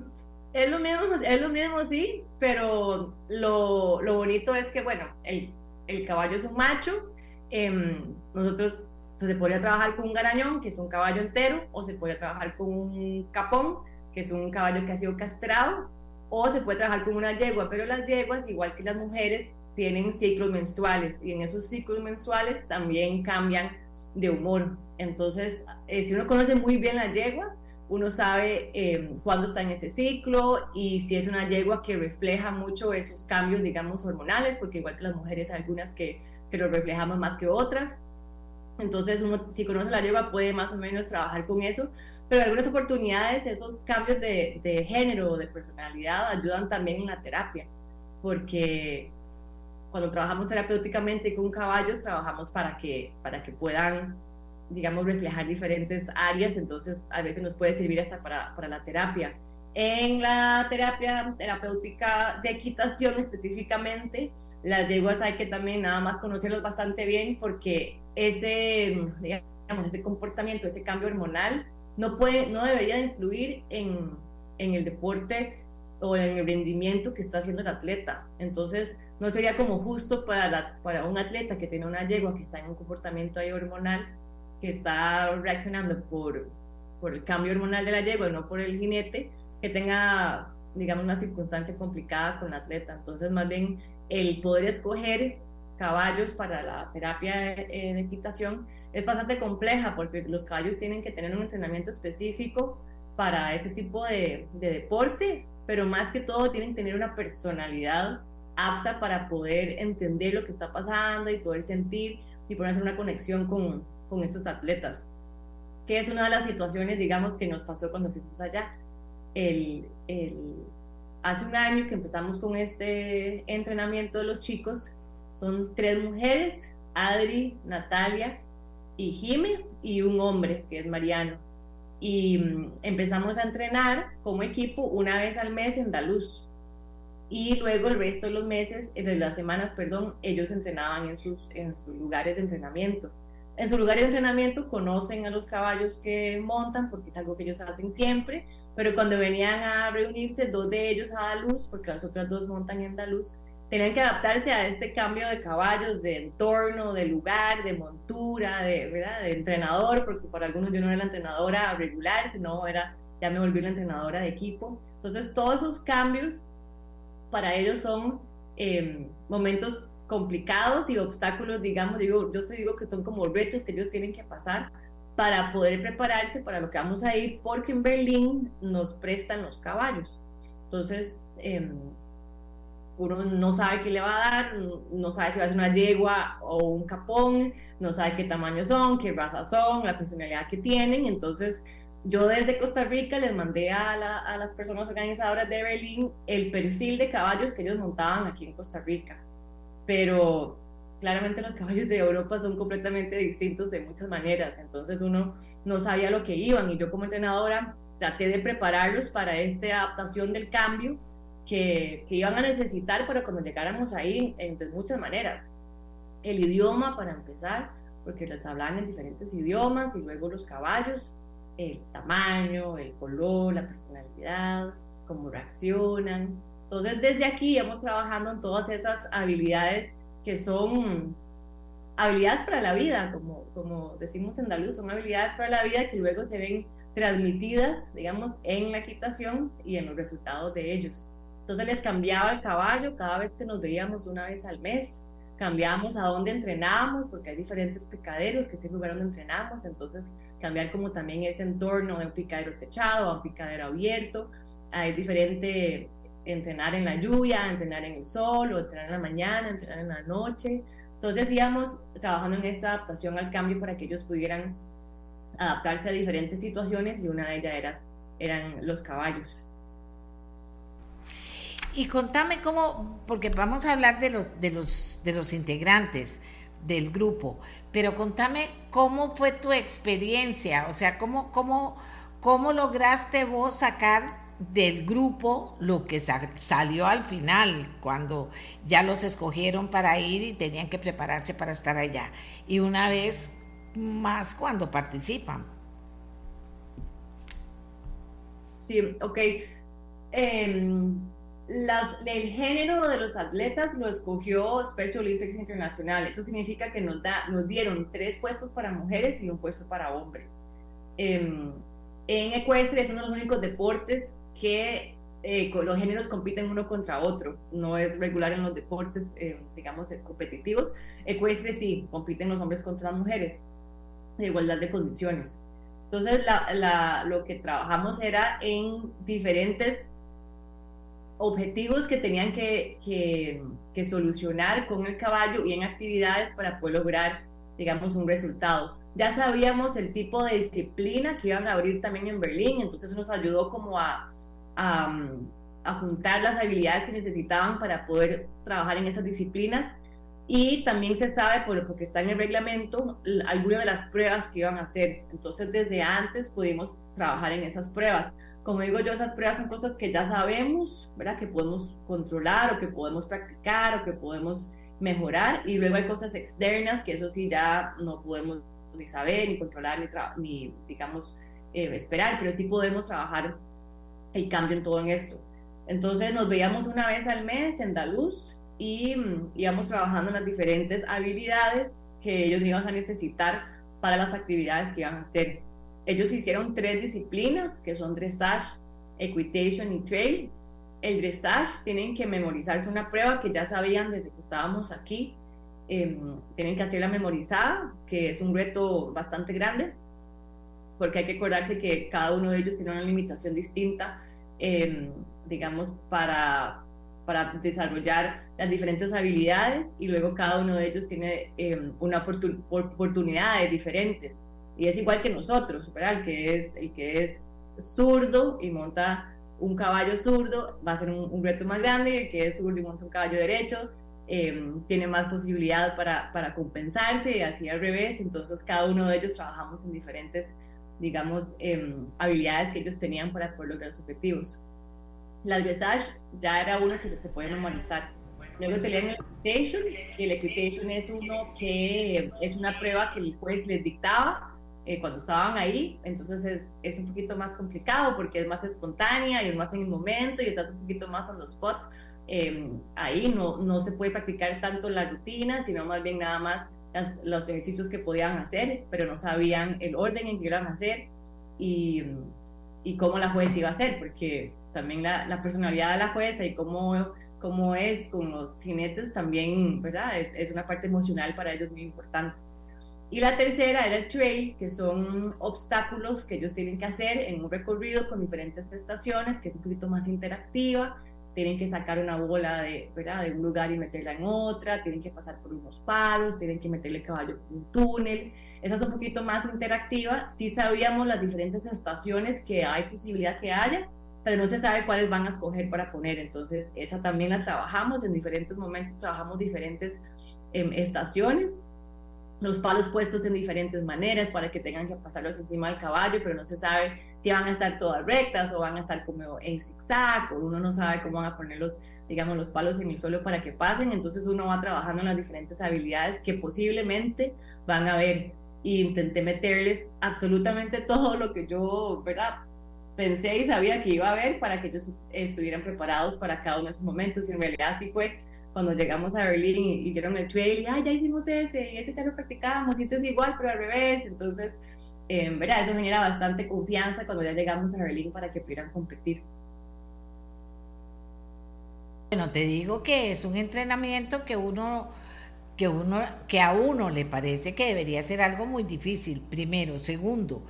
es lo mismo, es lo mismo, sí, pero lo, lo bonito es que, bueno, el, el, caballo es un macho, em, nosotros se podría trabajar con un garañón, que es un caballo entero, o se podría trabajar con un capón, que es un caballo que ha sido castrado, o se puede trabajar con una yegua, pero las yeguas, igual que las mujeres, tienen ciclos menstruales y en esos ciclos menstruales también cambian de humor. Entonces, eh, si uno conoce muy bien la yegua, uno sabe eh, cuándo está en ese ciclo y si es una yegua que refleja mucho esos cambios, digamos, hormonales, porque igual que las mujeres algunas que, que lo reflejamos más que otras. Entonces, uno, si conoce la yegua, puede más o menos trabajar con eso, pero en algunas oportunidades esos cambios de, de género o de personalidad ayudan también en la terapia, porque cuando trabajamos terapéuticamente con caballos, trabajamos para que, para que puedan, digamos, reflejar diferentes áreas, entonces a veces nos puede servir hasta para, para la terapia. En la terapia terapéutica de equitación específicamente, las yeguas hay que también nada más conocerlos bastante bien porque ese, digamos, ese comportamiento, ese cambio hormonal no, puede, no debería influir en, en el deporte o en el rendimiento que está haciendo el atleta. Entonces, no sería como justo para, para un atleta que tiene una yegua que está en un comportamiento ahí hormonal, que está reaccionando por, por el cambio hormonal de la yegua no por el jinete, que tenga, digamos, una circunstancia complicada con el atleta. Entonces, más bien, el poder escoger caballos para la terapia de equitación es bastante compleja porque los caballos tienen que tener un entrenamiento específico para este tipo de, de deporte, pero más que todo tienen que tener una personalidad apta para poder entender lo que está pasando y poder sentir y poder hacer una conexión con, con estos atletas, que es una de las situaciones, digamos, que nos pasó cuando fuimos allá. El, el, hace un año que empezamos con este entrenamiento de los chicos, son tres mujeres, Adri, Natalia y Jime, y un hombre, que es Mariano. Y mm, empezamos a entrenar como equipo una vez al mes en Daluz. Y luego el resto de los meses, eh, de las semanas, perdón, ellos entrenaban en sus, en sus lugares de entrenamiento. En sus lugares de entrenamiento conocen a los caballos que montan, porque es algo que ellos hacen siempre, pero cuando venían a reunirse, dos de ellos a Daluz, porque las otras dos montan en Daluz, tenían que adaptarse a este cambio de caballos, de entorno, de lugar, de montura, de, ¿verdad? de entrenador, porque para algunos yo no era la entrenadora regular, sino era, ya me volví la entrenadora de equipo. Entonces, todos esos cambios para ellos son em, momentos complicados y obstáculos, digamos, digo, yo se digo que son como retos que ellos tienen que pasar para poder prepararse para lo que vamos a ir, porque en Berlín nos prestan los caballos. Entonces, eh, uno no sabe qué le va a dar, no sabe si va a ser una yegua o un capón, no sabe qué tamaño son, qué raza son, la personalidad que tienen. Entonces, yo desde Costa Rica les mandé a, a, las personas organizadoras de Berlín el perfil de caballos que ellos montaban aquí en Costa Rica. Pero claramente los caballos de Europa son completamente distintos de muchas maneras. Entonces, uno no sabía lo que iban y yo como entrenadora traté de prepararlos para esta adaptación del cambio que, iban a necesitar para cuando llegáramos ahí, de muchas maneras. El idioma, para empezar, porque les hablaban en diferentes idiomas, y luego los caballos, el tamaño, el color, la personalidad, cómo reaccionan. Entonces, desde aquí hemos trabajando en todas esas habilidades que son habilidades para la vida, como, como decimos en Daluz, son habilidades para la vida que luego se ven transmitidas, digamos, en la equitación y en los resultados de ellos. Entonces les cambiaba el caballo cada vez que nos veíamos una vez al mes. Cambiábamos a dónde entrenábamos, porque hay diferentes picaderos, que es el lugar donde entrenamos. Entonces, cambiar como también ese entorno de un picadero techado a un picadero abierto. Hay diferente entrenar en la lluvia, entrenar en el sol, o entrenar en la mañana, entrenar en la noche. Entonces íbamos trabajando en esta adaptación al cambio para que ellos pudieran adaptarse a diferentes situaciones y una de ellas era, eran los caballos. Y contame cómo, porque vamos a hablar de los, de los, de los integrantes del grupo, pero contame cómo fue tu experiencia, o sea, cómo, cómo, cómo lograste vos sacar del grupo lo que salió al final, cuando ya los escogieron para ir y tenían que prepararse para estar allá. Y una vez más cuando participan. Sí, ok. Em, el género de los atletas lo escogió Special Olympics Internacional. Eso significa que nos, da, nos dieron tres puestos para mujeres y un puesto para hombres. Em, en ecuestre es uno de los únicos deportes que eh, los géneros compiten uno contra otro. No es regular en los deportes, eh, digamos, eh, competitivos. Ecuestre sí, compiten los hombres contra las mujeres, de igualdad de condiciones. Entonces, lo que trabajamos era en diferentes objetivos que tenían que, que, solucionar con el caballo y en actividades para poder lograr, digamos, un resultado. Ya sabíamos el tipo de disciplina que iban a abrir también en Berlín, entonces nos ayudó como a, a, juntar las habilidades que necesitaban para poder trabajar en esas disciplinas. Y también se sabe, por, está en el reglamento, algunas de las pruebas que iban a hacer. Entonces, desde antes pudimos trabajar en esas pruebas como digo yo, esas pruebas son cosas que ya sabemos, ¿verdad? Que podemos controlar o que podemos practicar o que podemos mejorar. Y luego hay cosas externas que eso sí ya no podemos ni saber, ni controlar, ni, ni digamos, eh, esperar, pero sí podemos trabajar el cambio en todo en esto. Entonces nos veíamos una vez al mes en Daluz y mm, íbamos trabajando en las diferentes habilidades que ellos iban a necesitar para las actividades que iban a hacer. Ellos hicieron tres disciplinas que son dressage, equitation y trail. El dressage tienen que memorizarse una prueba que ya sabían desde que estábamos aquí. Em, tienen que hacerla memorizada, que es un reto bastante grande, porque hay que acordarse que cada uno de ellos tiene una limitación distinta, em, digamos, para, para desarrollar las diferentes habilidades y luego cada uno de ellos tiene em, una oportunidades diferentes. Y es igual que nosotros, ¿verdad? El que es, el que es zurdo y monta un caballo zurdo va a ser un, reto más grande, el que es zurdo y monta un caballo derecho em, tiene más posibilidad para, para, compensarse y así al revés. Entonces cada uno de ellos trabajamos en diferentes, digamos, em, habilidades que ellos tenían para poder lograr sus objetivos. La dressage ya era uno que se puede memorizar. Luego tenían el equitation, y el equitation es uno que es una prueba que el juez les dictaba eh, cuando estaban ahí, entonces es, es, un poquito más complicado porque es más espontánea y es más en el momento y estás un poquito más en los spots. Em, ahí no, no se puede practicar tanto la rutina, sino más bien nada más las, los ejercicios que podían hacer, pero no sabían el orden en que iban a hacer y, y cómo la juez iba a hacer, porque también la, la personalidad de la jueza y cómo, cómo es con los jinetes también, ¿verdad? Es, es una parte emocional para ellos muy importante. Y la tercera era el trail, que son obstáculos que ellos tienen que hacer en un recorrido con diferentes estaciones, que es un poquito más interactiva. Tienen que sacar una bola de, ¿verdad? de un lugar y meterla en otra, tienen que pasar por unos palos, tienen que meterle caballo por un túnel. Esa es un poquito más interactiva. Sí sabíamos las diferentes estaciones que hay posibilidad que haya, pero no se sabe cuáles van a escoger para poner. Entonces, esa también la trabajamos en diferentes momentos, trabajamos diferentes eh, estaciones los palos puestos en diferentes maneras para que tengan que pasarlos encima del caballo, pero no se sabe si van a estar todas rectas o van a estar como en zigzag, o uno no sabe cómo van a poner los, digamos, los palos en el suelo para que pasen, entonces uno va trabajando en las diferentes habilidades que posiblemente van a ver. Y intenté meterles absolutamente todo lo que yo, ¿verdad? Pensé y sabía que iba a haber para que ellos estuvieran preparados para cada uno de esos momentos. Y en realidad sí fue cuando llegamos a Berlín y, vieron el trail, y ah, ya hicimos ese, y ese ya lo practicamos, y ese es igual, pero al revés. Entonces, eh. Eso genera bastante confianza cuando ya llegamos a Berlín para que pudieran competir. Bueno, te digo que es un entrenamiento que uno que uno que a uno le parece que debería ser algo muy difícil, primero, segundo,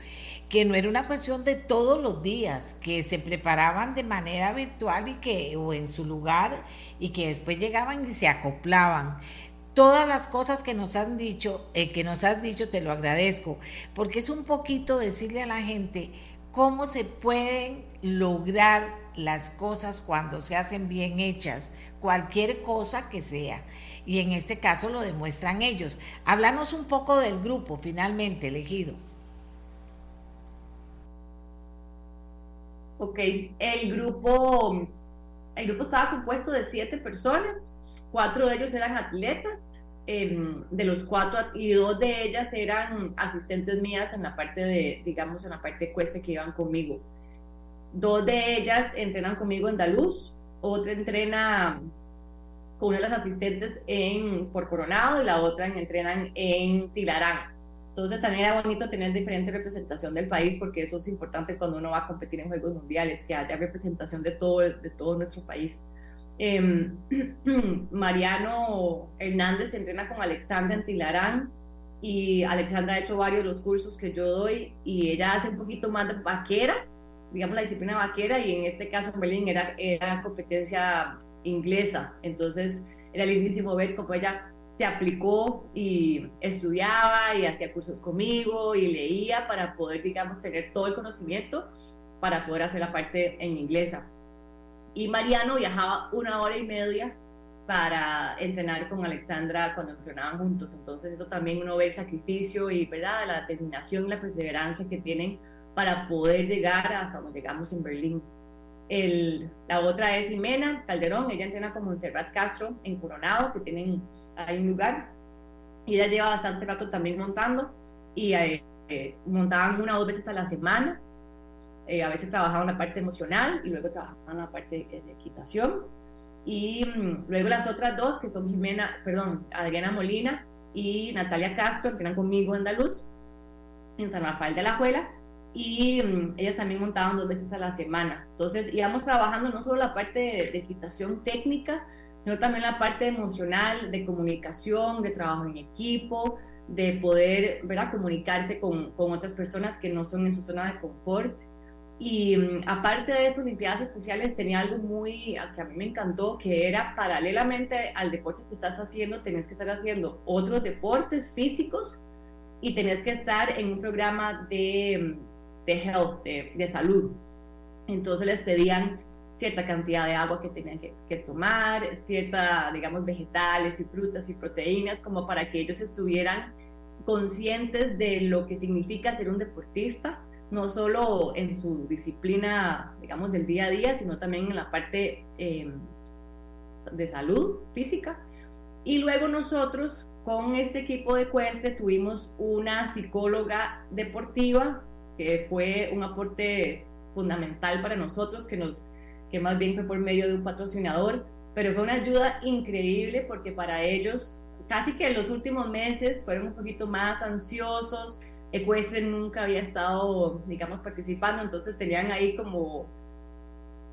que no era una cuestión de todos los días, que se preparaban de manera virtual y que o en su lugar y que después llegaban y se acoplaban. Todas las cosas que nos han dicho, eh, que nos has dicho, te lo agradezco, porque es un poquito decirle a la gente cómo se pueden lograr las cosas cuando se hacen bien hechas, cualquier cosa que sea. Y en este caso lo demuestran ellos. Háblanos un poco del grupo finalmente elegido. Ok, el grupo, el grupo estaba compuesto de siete personas, cuatro de ellos eran atletas, em, de los cuatro y dos de ellas eran asistentes mías en la parte de, digamos, en la parte de que iban conmigo. Dos de ellas entrenan conmigo en Daluz, otra entrena con una de las asistentes en por Coronado y la otra entrenan en Tilarán. Entonces también era bonito tener diferente representación del país porque eso es importante cuando uno va a competir en Juegos Mundiales, que haya representación de todo, de todo nuestro país. Em, Mariano Hernández entrena con Alexandra en Tilarán y Alexandra ha hecho varios de los cursos que yo doy y ella hace un poquito más de vaquera, digamos la disciplina vaquera y en este caso en Berlín era, era competencia inglesa. Entonces era lindísimo ver cómo ella se aplicó y estudiaba y hacía cursos conmigo y leía para poder, digamos, tener todo el conocimiento para poder hacer la parte en inglesa. Y Mariano viajaba una hora y media para entrenar con Alexandra cuando entrenaban juntos. Entonces eso también uno ve el sacrificio y ¿verdad? la determinación y la perseverancia que tienen para poder llegar hasta donde llegamos en Berlín. El, la otra es Jimena Calderón, ella entrena con Montserrat Castro en Coronado, que tienen ahí un lugar. Y ella lleva bastante rato también montando y eh, eh, montaban una o dos veces a la semana. Eh, a veces trabajaban la parte emocional y luego trabajaban la parte de, de equitación. Y mm, luego las otras dos, que son Jimena, perdón, Adriana Molina y Natalia Castro, que eran conmigo en Andaluz, en San Rafael de la Juela, y mm, ellas también montaban dos veces a la semana. Entonces íbamos trabajando no solo la parte de, de equitación técnica, sino también la parte emocional, de comunicación, de trabajo en equipo, de poder ¿verdad? comunicarse con, con otras personas que no son en su zona de confort. Y mm, aparte de eso, Olimpiadas Especiales tenía algo muy, que a mí me encantó, que era paralelamente al deporte que estás haciendo, tenés que estar haciendo otros deportes físicos y tenés que estar en un programa de, de health, de, de salud. Entonces les pedían cierta cantidad de agua que tenían que, tomar, cierta, digamos, vegetales y frutas y proteínas, como para que ellos estuvieran conscientes de lo que significa ser un deportista, no solo en su disciplina, digamos, del día a día, sino también en la parte eh, de salud física. Y luego nosotros, con este equipo de Cueste, tuvimos una psicóloga deportiva, que fue un aporte fundamental para nosotros, que nos que más bien fue por medio de un patrocinador, pero fue una ayuda increíble porque para ellos casi que en los últimos meses fueron un poquito más ansiosos, Ecuestre nunca había estado, digamos, participando, entonces tenían ahí como,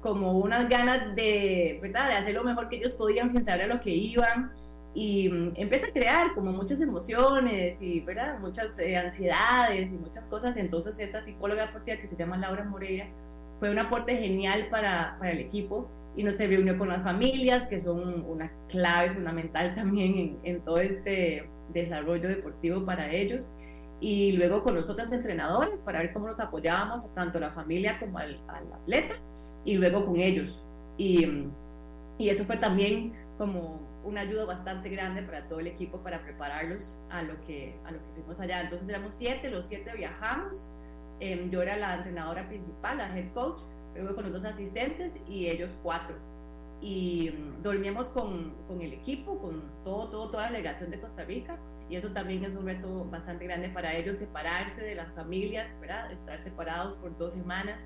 como unas ganas de, ¿verdad?, de hacer lo mejor que ellos podían sin saber a lo que iban. Y um, empieza a crear como muchas emociones y, ¿verdad?, muchas eh, ansiedades y muchas cosas. Entonces esta psicóloga deportiva que se llama Laura Moreira fue un aporte genial para, para el equipo y nos reunió con las familias, que son una clave fundamental también en, en, todo este desarrollo deportivo para ellos. Y luego con los otros entrenadores para ver cómo nos apoyábamos, tanto la familia como al, al atleta, y luego con ellos. Y, y, eso fue también como una ayuda bastante grande para todo el equipo para prepararlos a lo que, a lo que fuimos allá. Entonces éramos siete, los siete viajamos eh, yo era la entrenadora principal, la head coach, luego con los dos asistentes y ellos cuatro. Y um, dormíamos con, con, el equipo, con todo, todo, toda la delegación de Costa Rica. Y eso también es un reto bastante grande para ellos, separarse de las familias, ¿verdad? Estar separados por dos semanas,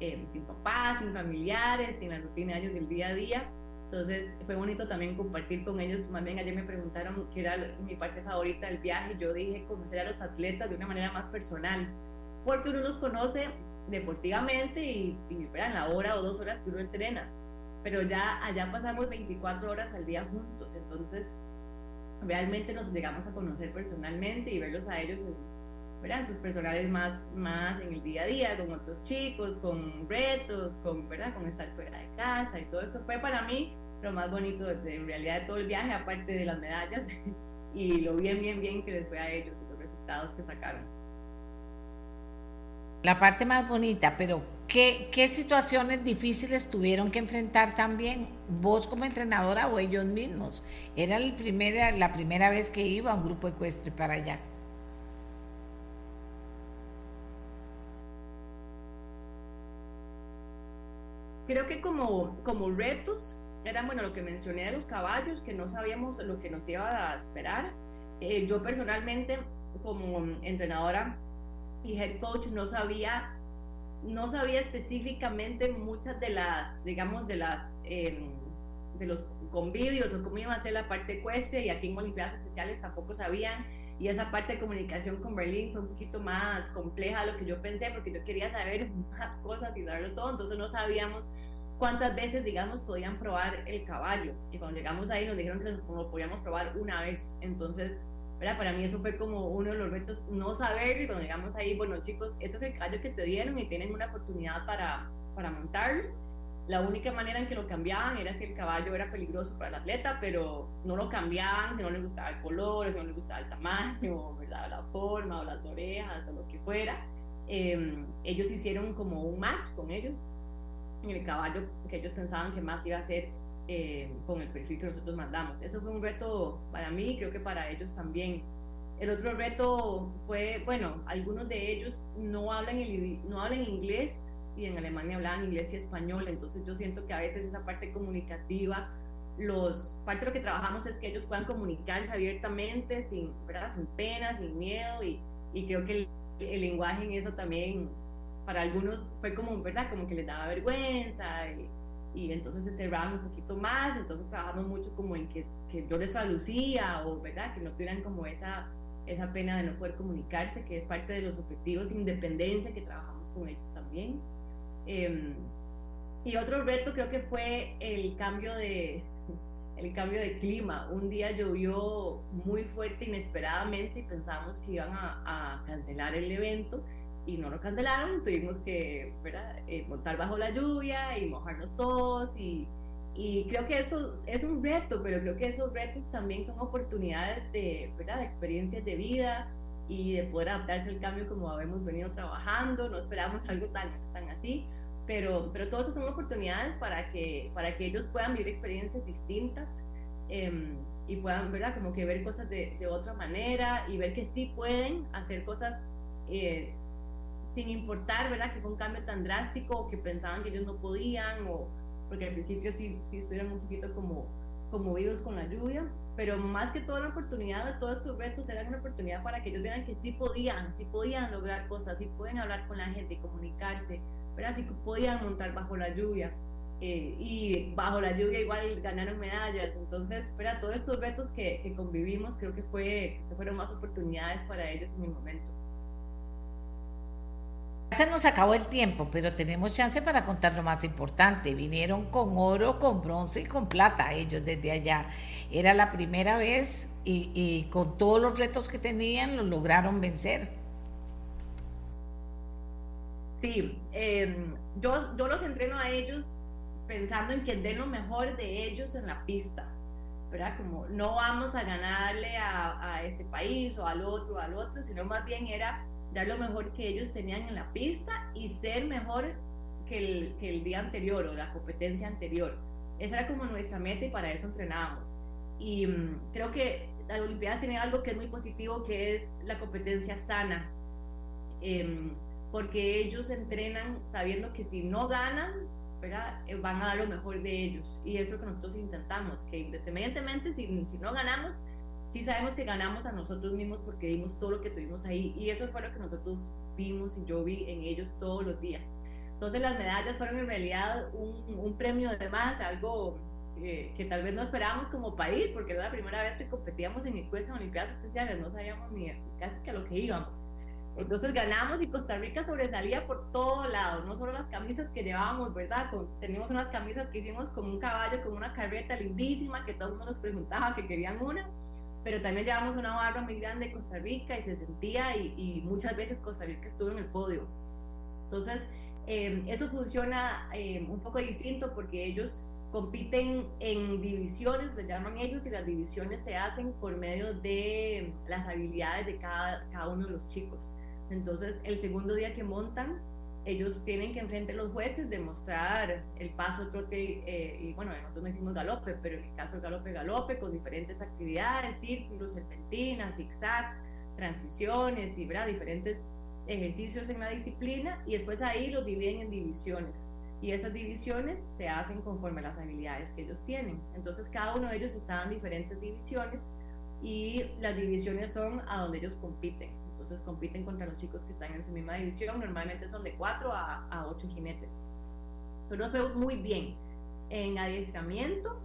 eh, sin papás, sin familiares, sin la rutina de ellos del día a día. Entonces fue bonito también compartir con ellos. Más bien ayer me preguntaron qué era mi parte favorita del viaje. Yo dije conocer a los atletas de una manera más personal porque uno los conoce deportivamente y, y en la hora o dos horas que uno entrena, pero ya allá pasamos 24 horas al día juntos, entonces realmente nos llegamos a conocer personalmente y verlos a ellos en sus personales más, más en el día a día, con otros chicos, con retos, con, ¿verdad? con estar fuera de casa y todo eso. Fue para mí lo más bonito de, en realidad de todo el viaje, aparte de las medallas y lo bien, bien, bien que les fue a ellos y los resultados que sacaron la parte más bonita, pero ¿qué, ¿qué, situaciones difíciles tuvieron que enfrentar también vos como entrenadora o ellos mismos? Era el primera, la primera vez que iba un grupo ecuestre para allá. Creo que como, como retos, eran bueno lo que mencioné de los caballos, que no sabíamos lo que nos iba a esperar. Eh, yo personalmente, como entrenadora, y head coach no sabía, no sabía específicamente muchas de las, digamos, de las, eh, de los convivios o cómo iba a ser la parte ecuestre y aquí en Olimpiadas Especiales tampoco sabían y esa parte de comunicación con Berlín fue un poquito más compleja de lo que yo pensé porque yo quería saber más cosas y saberlo todo, entonces no sabíamos cuántas veces, digamos, podían probar el caballo y cuando llegamos ahí nos dijeron que lo podíamos probar una vez, entonces para mí eso fue como uno de los retos, no saber, y cuando llegamos ahí, bueno chicos, este es el caballo que te dieron y tienen una oportunidad para, para montarlo. La única manera en que lo cambiaban era si el caballo era peligroso para el atleta, pero no lo cambiaban si no les gustaba el color, si no les gustaba el tamaño, ¿verdad? la forma o las orejas o lo que fuera. Eh, ellos hicieron como un match con ellos en el caballo que ellos pensaban que más iba a ser eh, con el perfil que nosotros mandamos. Eso fue un reto para mí, creo que para ellos también. El otro reto fue, bueno, algunos de ellos no hablan, el, no hablan inglés y en Alemania hablaban inglés y español, entonces yo siento que a veces esa parte comunicativa, los, parte de lo que trabajamos es que ellos puedan comunicarse abiertamente, sin, ¿verdad? sin pena, sin miedo, y, y creo que el, el lenguaje en eso también para algunos fue como, ¿verdad? Como que les daba vergüenza y, y entonces se cerraban un poquito más, entonces trabajamos mucho como en que, que yo les traducía o, ¿verdad? Que no tuvieran como esa, esa pena de no poder comunicarse, que es parte de los objetivos de independencia que trabajamos con ellos también. Em, y otro reto creo que fue el cambio de, el cambio de clima. Un día llovió muy fuerte inesperadamente y pensamos que iban a, a cancelar el evento y no lo cancelaron. Tuvimos que eh, montar bajo la lluvia y mojarnos todos y, y, creo que eso es un reto, pero creo que esos retos también son oportunidades de, ¿verdad? de experiencias de vida y de poder adaptarse al cambio como habíamos venido trabajando. No esperábamos algo tan, tan así pero, pero todo eso son oportunidades para que, para que ellos puedan vivir experiencias distintas em, y puedan, ¿verdad? Como que ver cosas de, de, otra manera y ver que sí pueden hacer cosas eh, sin importar, ¿verdad? Que fue un cambio tan drástico o que pensaban que ellos no podían o porque al principio sí, sí estuvieron un poquito como conmovidos con la lluvia, pero más que toda la oportunidad de todos estos retos eran una oportunidad para que ellos vieran que sí podían, sí podían lograr cosas, sí pueden hablar con la gente y comunicarse, Así que podían montar bajo la lluvia. Eh, y bajo la lluvia igual ganaron medallas. Entonces, espera, todos estos retos que, que convivimos creo que, fue, que fueron más oportunidades para ellos en mi momento. Se nos acabó el tiempo, pero tenemos chance para contar lo más importante. Vinieron con oro, con bronce y con plata ellos desde allá. Era la primera vez y, y con todos los retos que tenían lo lograron vencer. Sí, em, yo, yo los entreno a ellos pensando en que den lo mejor de ellos en la pista, ¿verdad? Como no vamos a ganarle a, a, este país o al otro, al otro, sino más bien era dar lo mejor que ellos tenían en la pista y ser mejor que el, que el día anterior o la competencia anterior. Esa era como nuestra meta y para eso entrenábamos. Y um, creo que las Olimpiadas tienen algo que es muy positivo, que es la competencia sana. Eh, porque ellos entrenan sabiendo que si no ganan, ¿verdad? Eh, van a dar lo mejor de ellos. Y eso es lo que nosotros intentamos, que independientemente si, si no ganamos, sí sabemos que ganamos a nosotros mismos porque dimos todo lo que tuvimos ahí. Y eso fue lo que nosotros vimos y yo vi en ellos todos los días. Entonces las medallas fueron en realidad un, un premio de más, algo que, que, tal vez no esperábamos como país, porque era la primera vez que competíamos en ecuestres en Olimpiadas Especiales, no sabíamos ni casi que a lo que íbamos. Entonces ganamos y Costa Rica sobresalía por todo lado, no solo las camisas que llevábamos, ¿verdad? tenemos unas camisas que hicimos con un caballo, con una carreta lindísima, que todo el mundo nos preguntaba que querían una, pero también llevamos una barra muy grande de Costa Rica y se sentía y, muchas veces Costa Rica estuvo en el podio. Entonces, eh, eso funciona eh, un poco distinto porque ellos compiten en divisiones, le llaman ellos, y las divisiones se hacen por medio de las habilidades de cada, cada uno de los chicos. Entonces, el segundo día que montan, ellos tienen que enfrentar a los jueces demostrar el paso, trote, eh, y bueno, nosotros no decimos galope, pero en el caso del galope, galope, con diferentes actividades, círculos, serpentinas, zigzags, transiciones y ¿verdad? diferentes ejercicios en la disciplina, y después ahí los dividen en divisiones. Y esas divisiones se hacen conforme a las habilidades que ellos tienen. Entonces, cada uno de ellos está en diferentes divisiones y las divisiones son a donde ellos compiten entonces compiten contra los chicos que están en su misma división, normalmente son de 4 a, a 8 jinetes. Entonces fue muy bien. En adiestramiento,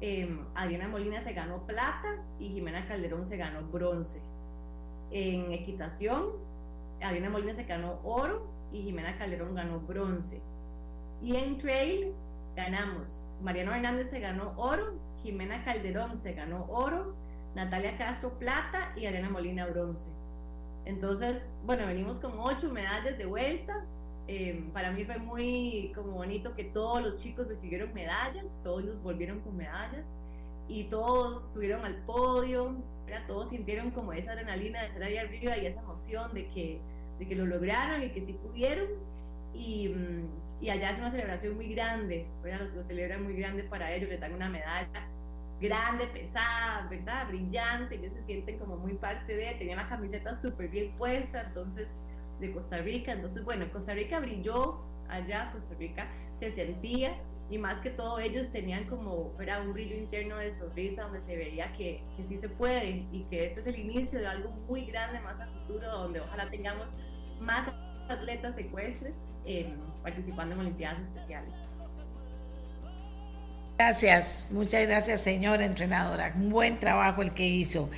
eh, Adriana Molina se ganó plata y Jimena Calderón se ganó bronce. En equitación, Adriana Molina se ganó oro y Jimena Calderón ganó bronce. Y en trail ganamos. Mariano Hernández se ganó oro, Jimena Calderón se ganó oro, Natalia Castro plata y Adriana Molina bronce. Entonces, bueno, venimos con ocho medallas de vuelta. Eh, para mí fue muy como bonito que todos los chicos recibieron medallas, todos volvieron con medallas y todos estuvieron al podio, todos sintieron como esa adrenalina de estar ahí arriba y esa emoción de que, de que lo lograron y que sí pudieron. Y, mm, allá es una celebración muy grande, lo, lo celebran muy grande para ellos, les dan una medalla grande, pesada, ¿verdad? Brillante, ellos se sienten como muy parte de, tenían la camiseta súper bien puesta, entonces, de Costa Rica, entonces, bueno, Costa Rica brilló allá, Costa Rica se sentía, y más que todo ellos tenían como, era un brillo interno de sonrisa donde se veía que, que sí se puede y que este es el inicio de algo muy grande más a futuro, donde ojalá tengamos más atletas ecuestres eh, participando en Olimpiadas Especiales. Gracias, muchas gracias señora entrenadora. Un buen trabajo el que hizo.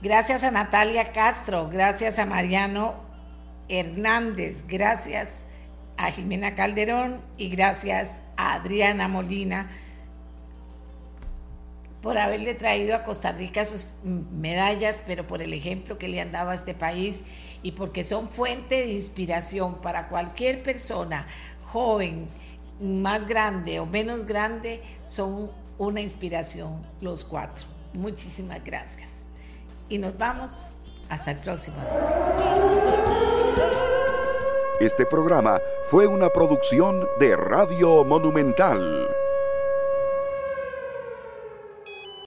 Gracias a Natalia Castro, gracias a Mariano Hernández, gracias a Jimena Calderón y gracias a Adriana Molina por haberle traído a Costa Rica sus medallas, pero por el ejemplo que le han dado a este país y porque son fuente de inspiración para cualquier persona joven, más grande o menos grande, son una inspiración los cuatro. Muchísimas gracias. Y nos vamos hasta el próximo. Este programa fue una producción de Radio Monumental.